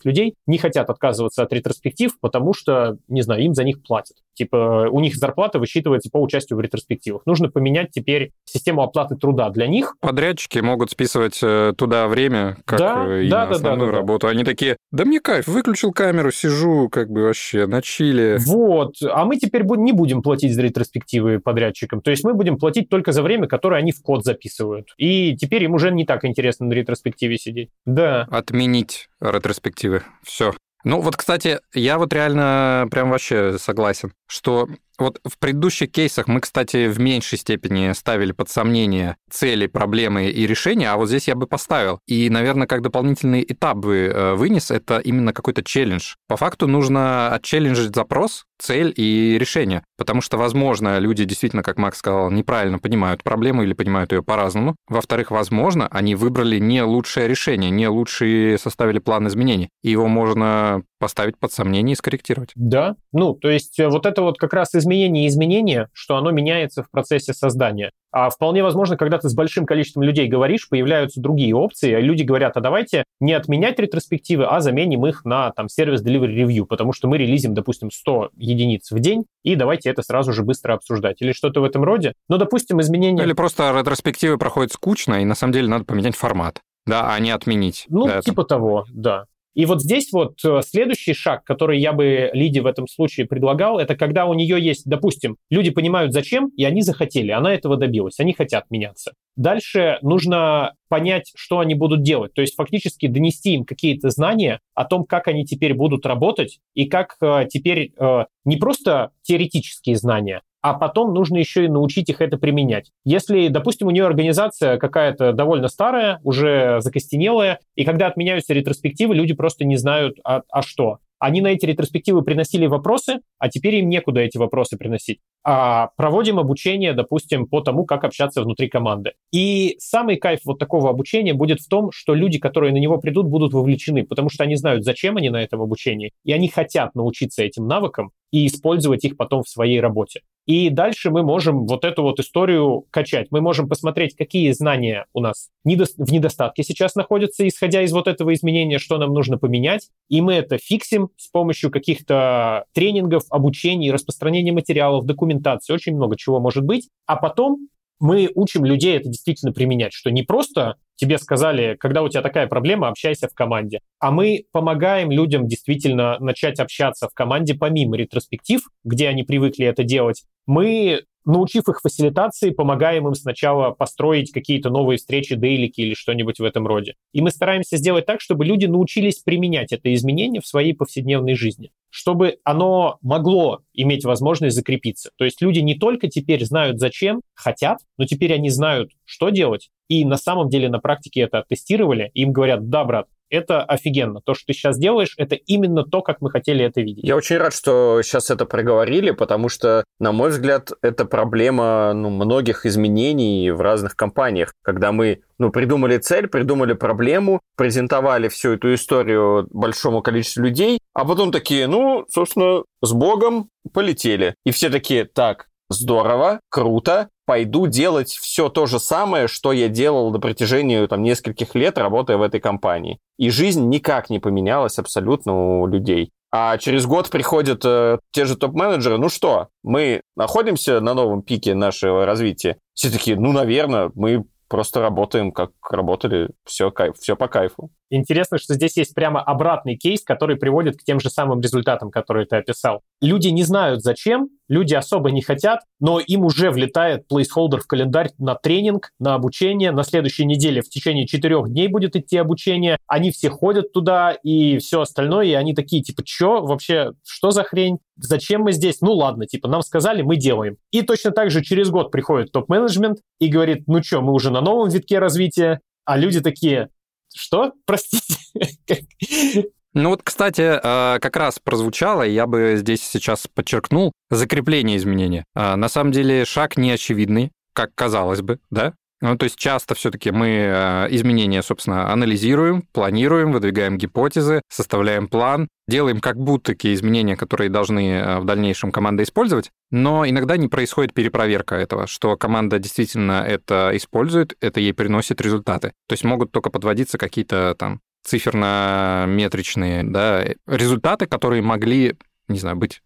людей не хотят отказываться от ретроспектив, потому что, не знаю, им за них платят. Типа у них зарплата высчитывается по участию в ретроспективах. Нужно поменять теперь систему оплаты труда для них. Подрядчики могут списывать э, туда время, как да, э, и да, на да, основную да, да, работу. Они такие, да мне кайф, выключил камеру, сижу как бы вообще на чиле. Вот. А мы теперь не будем платить за ретроспективы подрядчикам. То есть мы будем платить только за время, которое они в код записывают. И теперь им уже не так интересно на ретроспективе сидеть. Да. Отменить ретроспективы. Все. Ну вот, кстати, я вот реально прям вообще согласен, что вот в предыдущих кейсах мы, кстати, в меньшей степени ставили под сомнение цели, проблемы и решения, а вот здесь я бы поставил. И, наверное, как дополнительный этап бы э, вынес, это именно какой-то челлендж. По факту нужно отчелленджить запрос, цель и решение. Потому что, возможно, люди действительно, как Макс сказал, неправильно понимают проблему или понимают ее по-разному. Во-вторых, возможно, они выбрали не лучшее решение, не лучшие составили план изменений. И его можно поставить под сомнение и скорректировать. Да, ну, то есть э, вот это вот как раз изменение изменения, что оно меняется в процессе создания. А вполне возможно, когда ты с большим количеством людей говоришь, появляются другие опции, люди говорят, а давайте не отменять ретроспективы, а заменим их на там сервис Delivery Review, потому что мы релизим, допустим, 100 единиц в день, и давайте это сразу же быстро обсуждать. Или что-то в этом роде. Но, допустим, изменения... Или просто ретроспективы проходят скучно, и на самом деле надо поменять формат. Да, а не отменить. Ну, типа того, да. И вот здесь вот э, следующий шаг, который я бы Лиде в этом случае предлагал, это когда у нее есть, допустим, люди понимают зачем, и они захотели, она этого добилась, они хотят меняться. Дальше нужно понять, что они будут делать. То есть фактически донести им какие-то знания о том, как они теперь будут работать и как э, теперь э, не просто теоретические знания, а потом нужно еще и научить их это применять. Если, допустим, у нее организация какая-то довольно старая, уже закостенелая, и когда отменяются ретроспективы, люди просто не знают, а, а что. Они на эти ретроспективы приносили вопросы, а теперь им некуда эти вопросы приносить. А проводим обучение, допустим, по тому, как общаться внутри команды. И самый кайф вот такого обучения будет в том, что люди, которые на него придут, будут вовлечены, потому что они знают, зачем они на этом обучении, и они хотят научиться этим навыкам и использовать их потом в своей работе. И дальше мы можем вот эту вот историю качать. Мы можем посмотреть, какие знания у нас в недостатке сейчас находятся, исходя из вот этого изменения, что нам нужно поменять. И мы это фиксим с помощью каких-то тренингов, обучений, распространения материалов, документации, очень много чего может быть. А потом мы учим людей это действительно применять, что не просто тебе сказали, когда у тебя такая проблема, общайся в команде, а мы помогаем людям действительно начать общаться в команде помимо ретроспектив, где они привыкли это делать. Мы научив их фасилитации, помогаем им сначала построить какие-то новые встречи, дейлики или что-нибудь в этом роде. И мы стараемся сделать так, чтобы люди научились применять это изменение в своей повседневной жизни, чтобы оно могло иметь возможность закрепиться. То есть люди не только теперь знают, зачем, хотят, но теперь они знают, что делать, и на самом деле на практике это оттестировали, им говорят, да, брат, это офигенно. То, что ты сейчас делаешь, это именно то, как мы хотели это видеть. Я очень рад, что сейчас это проговорили, потому что, на мой взгляд, это проблема ну, многих изменений в разных компаниях, когда мы ну, придумали цель, придумали проблему, презентовали всю эту историю большому количеству людей, а потом такие, ну, собственно, с Богом полетели. И все такие, так, здорово, круто, пойду делать все то же самое, что я делал на протяжении там, нескольких лет, работая в этой компании. И жизнь никак не поменялась абсолютно у людей. А через год приходят э, те же топ-менеджеры. Ну что, мы находимся на новом пике нашего развития? Все такие, ну, наверное, мы просто работаем, как работали, все, кайф, все по кайфу. Интересно, что здесь есть прямо обратный кейс, который приводит к тем же самым результатам, которые ты описал. Люди не знают зачем, люди особо не хотят, но им уже влетает placeholder в календарь на тренинг, на обучение. На следующей неделе в течение четырех дней будет идти обучение. Они все ходят туда и все остальное, и они такие, типа, что вообще, что за хрень? Зачем мы здесь? Ну ладно, типа, нам сказали, мы делаем. И точно так же через год приходит топ-менеджмент и говорит, ну что, мы уже на новом витке развития, а люди такие, что? Простите. Ну вот, кстати, э, как раз прозвучало, я бы здесь сейчас подчеркнул, закрепление изменения. Э, на самом деле шаг не очевидный, как казалось бы, да? Ну, то есть часто все-таки мы э, изменения, собственно, анализируем, планируем, выдвигаем гипотезы, составляем план, делаем как будто такие изменения, которые должны э, в дальнейшем команда использовать, но иногда не происходит перепроверка этого, что команда действительно это использует, это ей приносит результаты. То есть могут только подводиться какие-то там циферно-метричные да, результаты, которые могли, не знаю, быть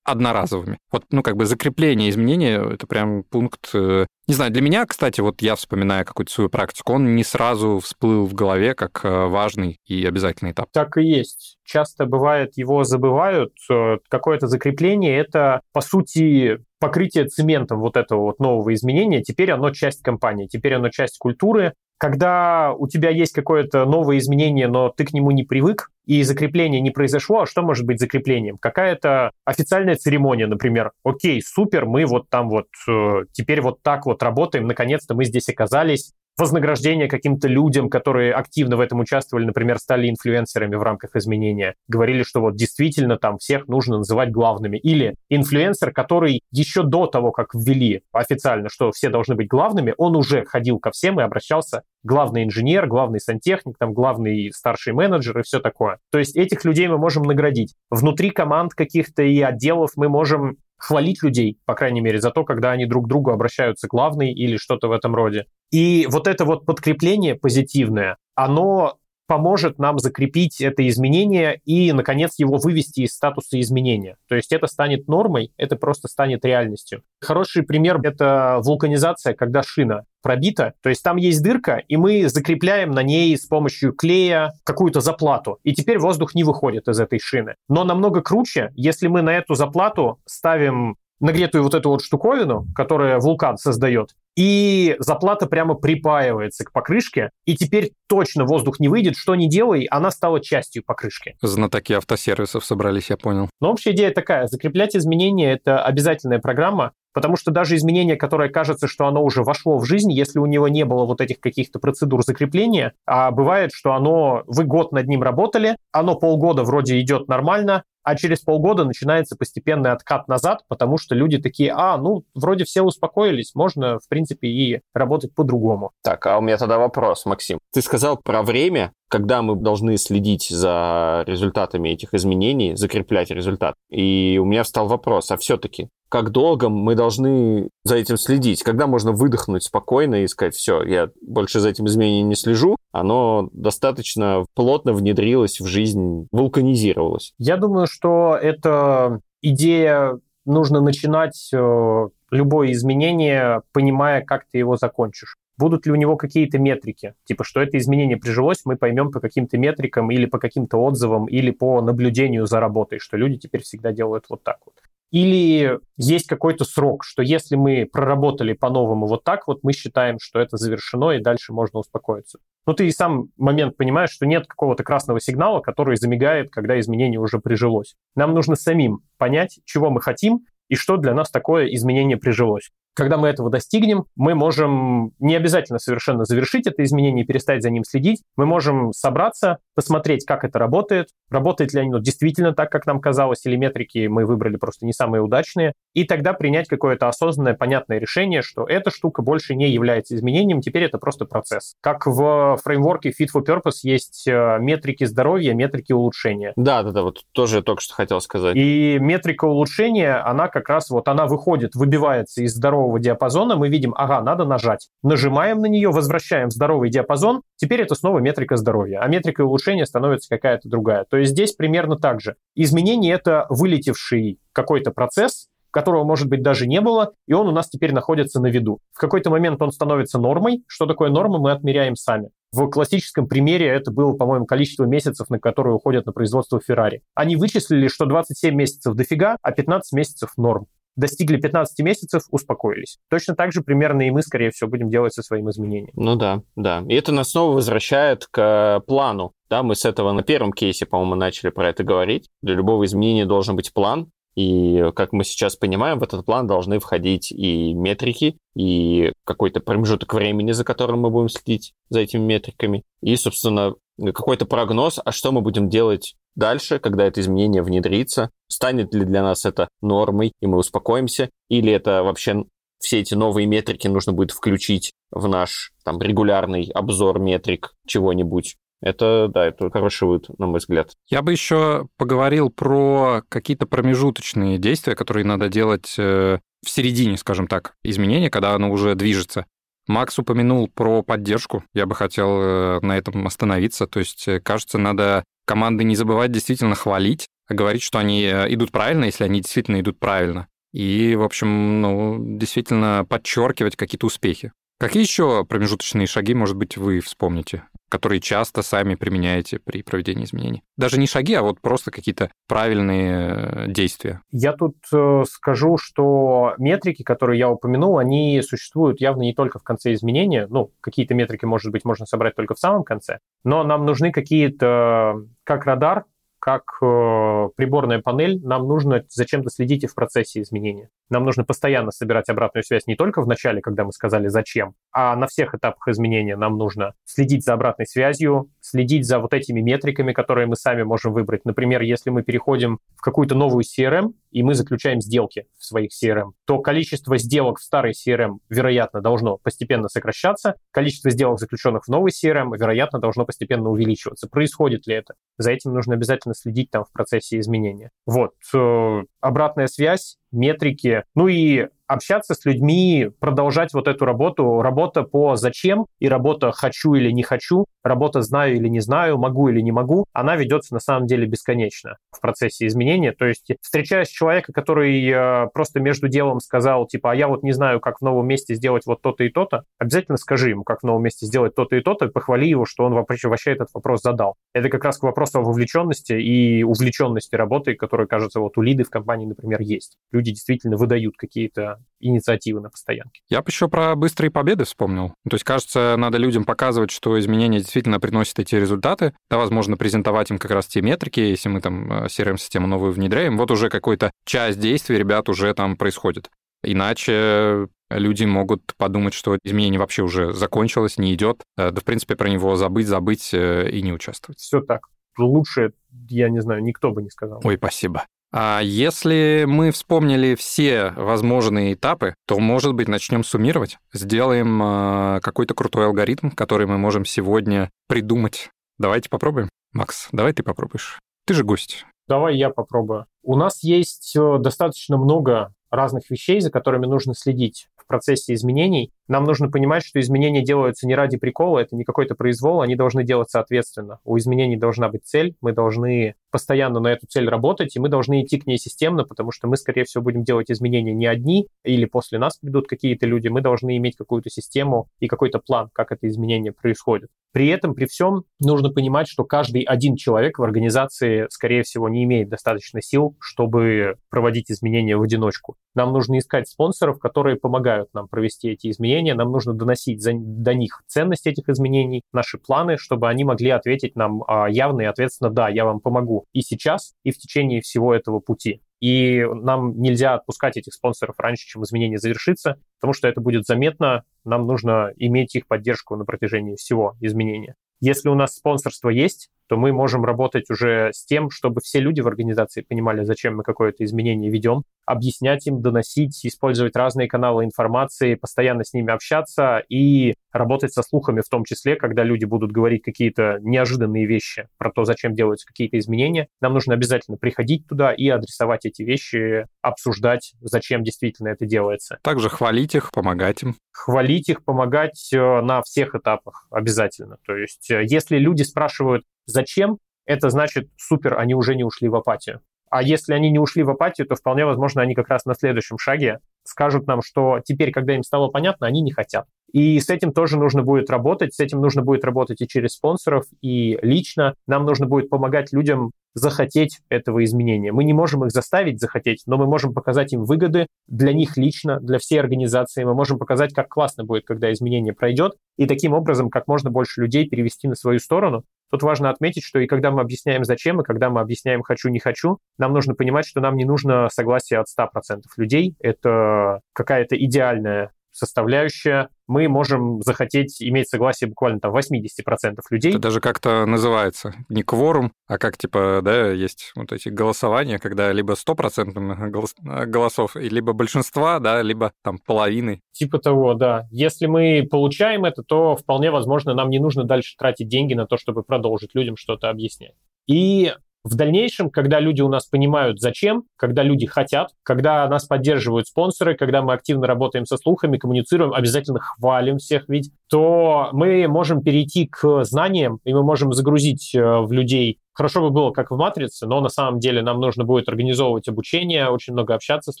одноразовыми. Вот, ну, как бы закрепление изменения — это прям пункт... Э, не знаю, для меня, кстати, вот я вспоминаю какую-то свою практику, он не сразу всплыл в голове как э, важный и обязательный этап. Так и есть. Часто бывает, его забывают. Э, какое-то закрепление — это, по сути, покрытие цементом вот этого вот нового изменения. Теперь оно часть компании, теперь оно часть культуры, когда у тебя есть какое-то новое изменение, но ты к нему не привык, и закрепление не произошло, а что может быть закреплением? Какая-то официальная церемония, например. Окей, супер, мы вот там вот э, теперь вот так вот работаем, наконец-то мы здесь оказались, вознаграждение каким-то людям, которые активно в этом участвовали, например, стали инфлюенсерами в рамках изменения, говорили, что вот действительно там всех нужно называть главными. Или инфлюенсер, который еще до того, как ввели официально, что все должны быть главными, он уже ходил ко всем и обращался главный инженер, главный сантехник, там главный старший менеджер и все такое. То есть этих людей мы можем наградить. Внутри команд каких-то и отделов мы можем хвалить людей, по крайней мере, за то, когда они друг к другу обращаются главный или что-то в этом роде. И вот это вот подкрепление позитивное, оно поможет нам закрепить это изменение и, наконец, его вывести из статуса изменения. То есть это станет нормой, это просто станет реальностью. Хороший пример — это вулканизация, когда шина пробита. То есть там есть дырка, и мы закрепляем на ней с помощью клея какую-то заплату. И теперь воздух не выходит из этой шины. Но намного круче, если мы на эту заплату ставим нагретую вот эту вот штуковину, которая вулкан создает, и заплата прямо припаивается к покрышке, и теперь точно воздух не выйдет, что не делай, она стала частью покрышки. Знатоки автосервисов собрались, я понял. Но общая идея такая, закреплять изменения — это обязательная программа, потому что даже изменение, которое кажется, что оно уже вошло в жизнь, если у него не было вот этих каких-то процедур закрепления, а бывает, что оно, вы год над ним работали, оно полгода вроде идет нормально, а через полгода начинается постепенный откат назад, потому что люди такие, а, ну, вроде все успокоились, можно, в принципе, и работать по-другому. Так, а у меня тогда вопрос, Максим. Ты сказал про время, когда мы должны следить за результатами этих изменений, закреплять результат. И у меня встал вопрос, а все-таки как долго мы должны за этим следить? Когда можно выдохнуть спокойно и сказать, все, я больше за этим изменением не слежу, оно достаточно плотно внедрилось в жизнь, вулканизировалось? Я думаю, что это идея нужно начинать э, любое изменение, понимая, как ты его закончишь. Будут ли у него какие-то метрики? Типа, что это изменение прижилось, мы поймем по каким-то метрикам или по каким-то отзывам, или по наблюдению за работой, что люди теперь всегда делают вот так вот. Или есть какой-то срок, что если мы проработали по-новому вот так, вот мы считаем, что это завершено, и дальше можно успокоиться. Но ты и сам момент понимаешь, что нет какого-то красного сигнала, который замигает, когда изменение уже прижилось. Нам нужно самим понять, чего мы хотим, и что для нас такое изменение прижилось. Когда мы этого достигнем, мы можем не обязательно совершенно завершить это изменение и перестать за ним следить. Мы можем собраться, посмотреть, как это работает, работает ли оно действительно так, как нам казалось, или метрики мы выбрали просто не самые удачные, и тогда принять какое-то осознанное, понятное решение, что эта штука больше не является изменением, теперь это просто процесс. Как в фреймворке Fit for Purpose есть э, метрики здоровья, метрики улучшения. Да, да, да, вот тоже только что хотел сказать. И метрика улучшения, она как раз вот, она выходит, выбивается из здорового диапазона, мы видим, ага, надо нажать. Нажимаем на нее, возвращаем здоровый диапазон, теперь это снова метрика здоровья, а метрика улучшения становится какая-то другая. То есть здесь примерно так же. Изменение — это вылетевший какой-то процесс, которого, может быть, даже не было, и он у нас теперь находится на виду. В какой-то момент он становится нормой. Что такое норма, мы отмеряем сами. В классическом примере это было, по-моему, количество месяцев, на которые уходят на производство Феррари. Они вычислили, что 27 месяцев дофига, а 15 месяцев норм достигли 15 месяцев, успокоились. Точно так же примерно и мы, скорее всего, будем делать со своим изменением. Ну да, да. И это нас снова возвращает к плану. Да, мы с этого на первом кейсе, по-моему, начали про это говорить. Для любого изменения должен быть план, и, как мы сейчас понимаем, в этот план должны входить и метрики, и какой-то промежуток времени, за которым мы будем следить за этими метриками, и, собственно, какой-то прогноз, а что мы будем делать дальше, когда это изменение внедрится, станет ли для нас это нормой, и мы успокоимся, или это вообще все эти новые метрики нужно будет включить в наш там регулярный обзор метрик чего-нибудь. Это, да, это хороший вывод, на мой взгляд. Я бы еще поговорил про какие-то промежуточные действия, которые надо делать э, в середине, скажем так, изменения, когда оно уже движется. Макс упомянул про поддержку. Я бы хотел э, на этом остановиться. То есть, э, кажется, надо команды не забывать действительно хвалить, а говорить, что они э, идут правильно, если они действительно идут правильно. И, в общем, ну, действительно подчеркивать какие-то успехи. Какие еще промежуточные шаги, может быть, вы вспомните, которые часто сами применяете при проведении изменений? Даже не шаги, а вот просто какие-то правильные действия. Я тут э, скажу, что метрики, которые я упомянул, они существуют явно не только в конце изменения. Ну, какие-то метрики, может быть, можно собрать только в самом конце, но нам нужны какие-то, как радар, как э, приборная панель, нам нужно зачем-то следить и в процессе изменения. Нам нужно постоянно собирать обратную связь не только в начале, когда мы сказали зачем, а на всех этапах изменения нам нужно следить за обратной связью, следить за вот этими метриками, которые мы сами можем выбрать. Например, если мы переходим в какую-то новую CRM, и мы заключаем сделки в своих CRM, то количество сделок в старой CRM, вероятно, должно постепенно сокращаться, количество сделок, заключенных в новый CRM, вероятно, должно постепенно увеличиваться. Происходит ли это? За этим нужно обязательно следить там в процессе изменения. Вот. Э, обратная связь, метрики, ну и общаться с людьми, продолжать вот эту работу, работа по зачем и работа хочу или не хочу, работа знаю или не знаю, могу или не могу, она ведется на самом деле бесконечно в процессе изменения. То есть встречаясь человека, который э, просто между делом сказал, типа, а я вот не знаю, как в новом месте сделать вот то-то и то-то, обязательно скажи ему, как в новом месте сделать то-то и то-то, и похвали его, что он вообще этот вопрос задал. Это как раз к вопросу о вовлеченности и увлеченности работы, которая, кажется, вот у лиды в компании, например, есть. Люди действительно выдают какие-то инициативы на постоянке. Я бы еще про быстрые победы вспомнил. То есть, кажется, надо людям показывать, что изменения действительно приносят эти результаты. Да, возможно, презентовать им как раз те метрики, если мы там э, CRM-систему новую внедряем. Вот уже какой-то часть действий ребят уже там происходит. Иначе люди могут подумать, что изменение вообще уже закончилось, не идет. Э, да, в принципе, про него забыть, забыть э, и не участвовать. Все так. Лучше, я не знаю, никто бы не сказал. Ой, спасибо. А если мы вспомнили все возможные этапы, то, может быть, начнем суммировать, сделаем э, какой-то крутой алгоритм, который мы можем сегодня придумать. Давайте попробуем. Макс, давай ты попробуешь. Ты же гость. Давай я попробую. У нас есть достаточно много разных вещей, за которыми нужно следить в процессе изменений. Нам нужно понимать, что изменения делаются не ради прикола, это не какой-то произвол, они должны делаться ответственно. У изменений должна быть цель, мы должны постоянно на эту цель работать, и мы должны идти к ней системно, потому что мы, скорее всего, будем делать изменения не одни, или после нас придут какие-то люди, мы должны иметь какую-то систему и какой-то план, как это изменение происходит. При этом, при всем, нужно понимать, что каждый один человек в организации, скорее всего, не имеет достаточно сил, чтобы проводить изменения в одиночку. Нам нужно искать спонсоров, которые помогают нам провести эти изменения. Нам нужно доносить за, до них ценность этих изменений, наши планы, чтобы они могли ответить нам а, явно и ответственно, да, я вам помогу и сейчас, и в течение всего этого пути. И нам нельзя отпускать этих спонсоров раньше, чем изменение завершится, потому что это будет заметно. Нам нужно иметь их поддержку на протяжении всего изменения. Если у нас спонсорство есть, то мы можем работать уже с тем, чтобы все люди в организации понимали, зачем мы какое-то изменение ведем, объяснять им, доносить, использовать разные каналы информации, постоянно с ними общаться и работать со слухами в том числе, когда люди будут говорить какие-то неожиданные вещи про то, зачем делаются какие-то изменения. Нам нужно обязательно приходить туда и адресовать эти вещи, обсуждать, зачем действительно это делается. Также хвалить их, помогать им. Хвалить их, помогать э, на всех этапах обязательно. То есть э, если люди спрашивают, Зачем? Это значит, супер, они уже не ушли в апатию. А если они не ушли в апатию, то вполне возможно, они как раз на следующем шаге скажут нам, что теперь, когда им стало понятно, они не хотят. И с этим тоже нужно будет работать, с этим нужно будет работать и через спонсоров, и лично. Нам нужно будет помогать людям захотеть этого изменения. Мы не можем их заставить захотеть, но мы можем показать им выгоды для них лично, для всей организации. Мы можем показать, как классно будет, когда изменение пройдет, и таким образом как можно больше людей перевести на свою сторону. Тут важно отметить, что и когда мы объясняем зачем, и когда мы объясняем хочу, не хочу, нам нужно понимать, что нам не нужно согласие от 100% людей. Это какая-то идеальная составляющая, мы можем захотеть иметь согласие буквально там 80% людей. Это даже как-то называется не кворум, а как типа, да, есть вот эти голосования, когда либо 100% голос, голосов, либо большинства, да, либо там половины. Типа того, да. Если мы получаем это, то вполне возможно нам не нужно дальше тратить деньги на то, чтобы продолжить людям что-то объяснять. И в дальнейшем, когда люди у нас понимают, зачем, когда люди хотят, когда нас поддерживают спонсоры, когда мы активно работаем со слухами, коммуницируем, обязательно хвалим всех ведь, то мы можем перейти к знаниям, и мы можем загрузить э, в людей Хорошо бы было, как в «Матрице», но на самом деле нам нужно будет организовывать обучение, очень много общаться с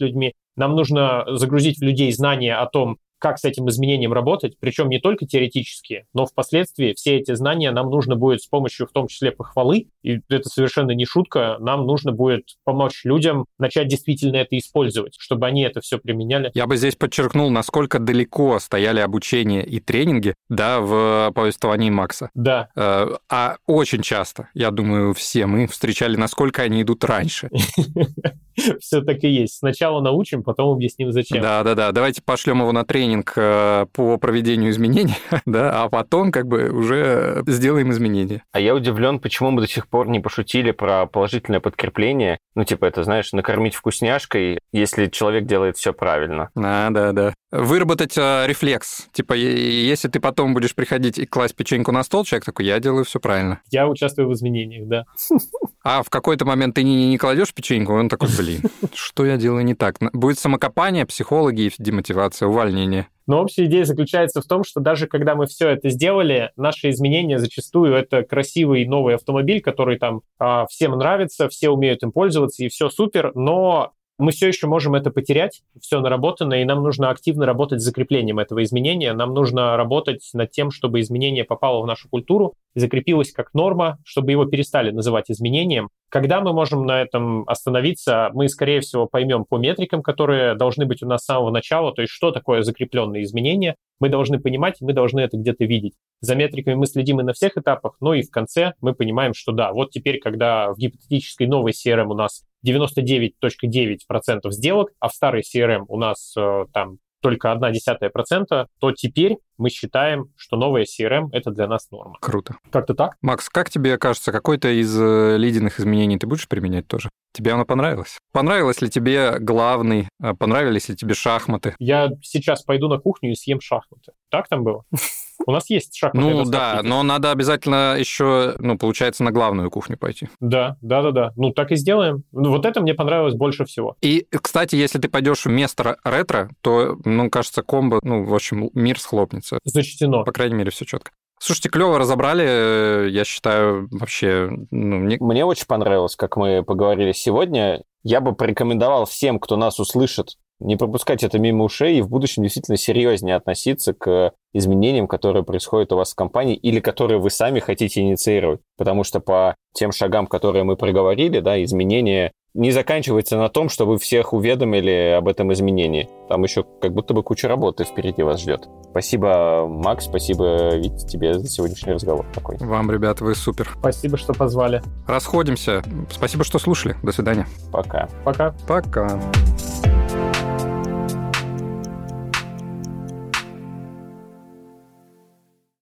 людьми. Нам нужно загрузить в людей знания о том, как с этим изменением работать, причем не только теоретически, но впоследствии все эти знания нам нужно будет с помощью в том числе похвалы, и это совершенно не шутка, нам нужно будет помочь людям начать действительно это использовать, чтобы они это все применяли. Я бы здесь подчеркнул, насколько далеко стояли обучение и тренинги, да, в повествовании Макса. Да. Э, а очень часто, я думаю, все мы встречали, насколько они идут раньше. Все так и есть. Сначала научим, потом объясним, зачем. Да-да-да, давайте пошлем его на тренинг э, по проведению изменений, да, а потом как бы уже сделаем изменения. А я удивлен, почему мы до сих пор не пошутили про положительное подкрепление. Ну, типа, это, знаешь, накормить вкусняшкой, если человек делает все правильно. Да, да, да. Выработать э, рефлекс. Типа, если ты потом будешь приходить и класть печеньку на стол, человек такой, я делаю все правильно. Я участвую в изменениях, да. А в какой-то момент ты не, не кладешь печеньку, он такой, блин, что я делаю не так? Будет самокопание, психологи, демотивация, увольнение. Но общая идея заключается в том, что даже когда мы все это сделали, наши изменения зачастую это красивый новый автомобиль, который там э, всем нравится, все умеют им пользоваться и все супер, но мы все еще можем это потерять, все наработанное, и нам нужно активно работать с закреплением этого изменения. Нам нужно работать над тем, чтобы изменение попало в нашу культуру, закрепилось как норма, чтобы его перестали называть изменением. Когда мы можем на этом остановиться, мы, скорее всего, поймем по метрикам, которые должны быть у нас с самого начала, то есть что такое закрепленные изменения, мы должны понимать, мы должны это где-то видеть. За метриками мы следим и на всех этапах, но и в конце мы понимаем, что да, вот теперь, когда в гипотетической новой CRM у нас 99.9% сделок, а в старой CRM у нас э, там только одна десятая процента, то теперь мы считаем, что новая CRM — это для нас норма. Круто. Как-то так. Макс, как тебе кажется, какой-то из э, лидерных изменений ты будешь применять тоже? Тебе оно понравилось? Понравилось ли тебе главный? Э, понравились ли тебе шахматы? Я сейчас пойду на кухню и съем шахматы. Так там было? У нас есть шаг. Ну да, но надо обязательно еще, ну, получается, на главную кухню пойти. Да, да, да, да. Ну, так и сделаем. Ну, вот это мне понравилось больше всего. И, кстати, если ты пойдешь вместо ретро, то, ну, кажется, комбо, ну, в общем, мир схлопнется. Зачтено. По крайней мере, все четко. Слушайте, клево разобрали, я считаю, вообще... Ну, мне... мне очень понравилось, как мы поговорили сегодня. Я бы порекомендовал всем, кто нас услышит, не пропускать это мимо ушей и в будущем действительно серьезнее относиться к изменениям, которые происходят у вас в компании или которые вы сами хотите инициировать. Потому что по тем шагам, которые мы проговорили, да, изменения не заканчивается на том, что вы всех уведомили об этом изменении. Там еще как будто бы куча работы впереди вас ждет. Спасибо, Макс, спасибо, Витя, тебе за сегодняшний разговор такой. Вам, ребят, вы супер. Спасибо, что позвали. Расходимся. Спасибо, что слушали. До свидания. Пока. Пока. Пока.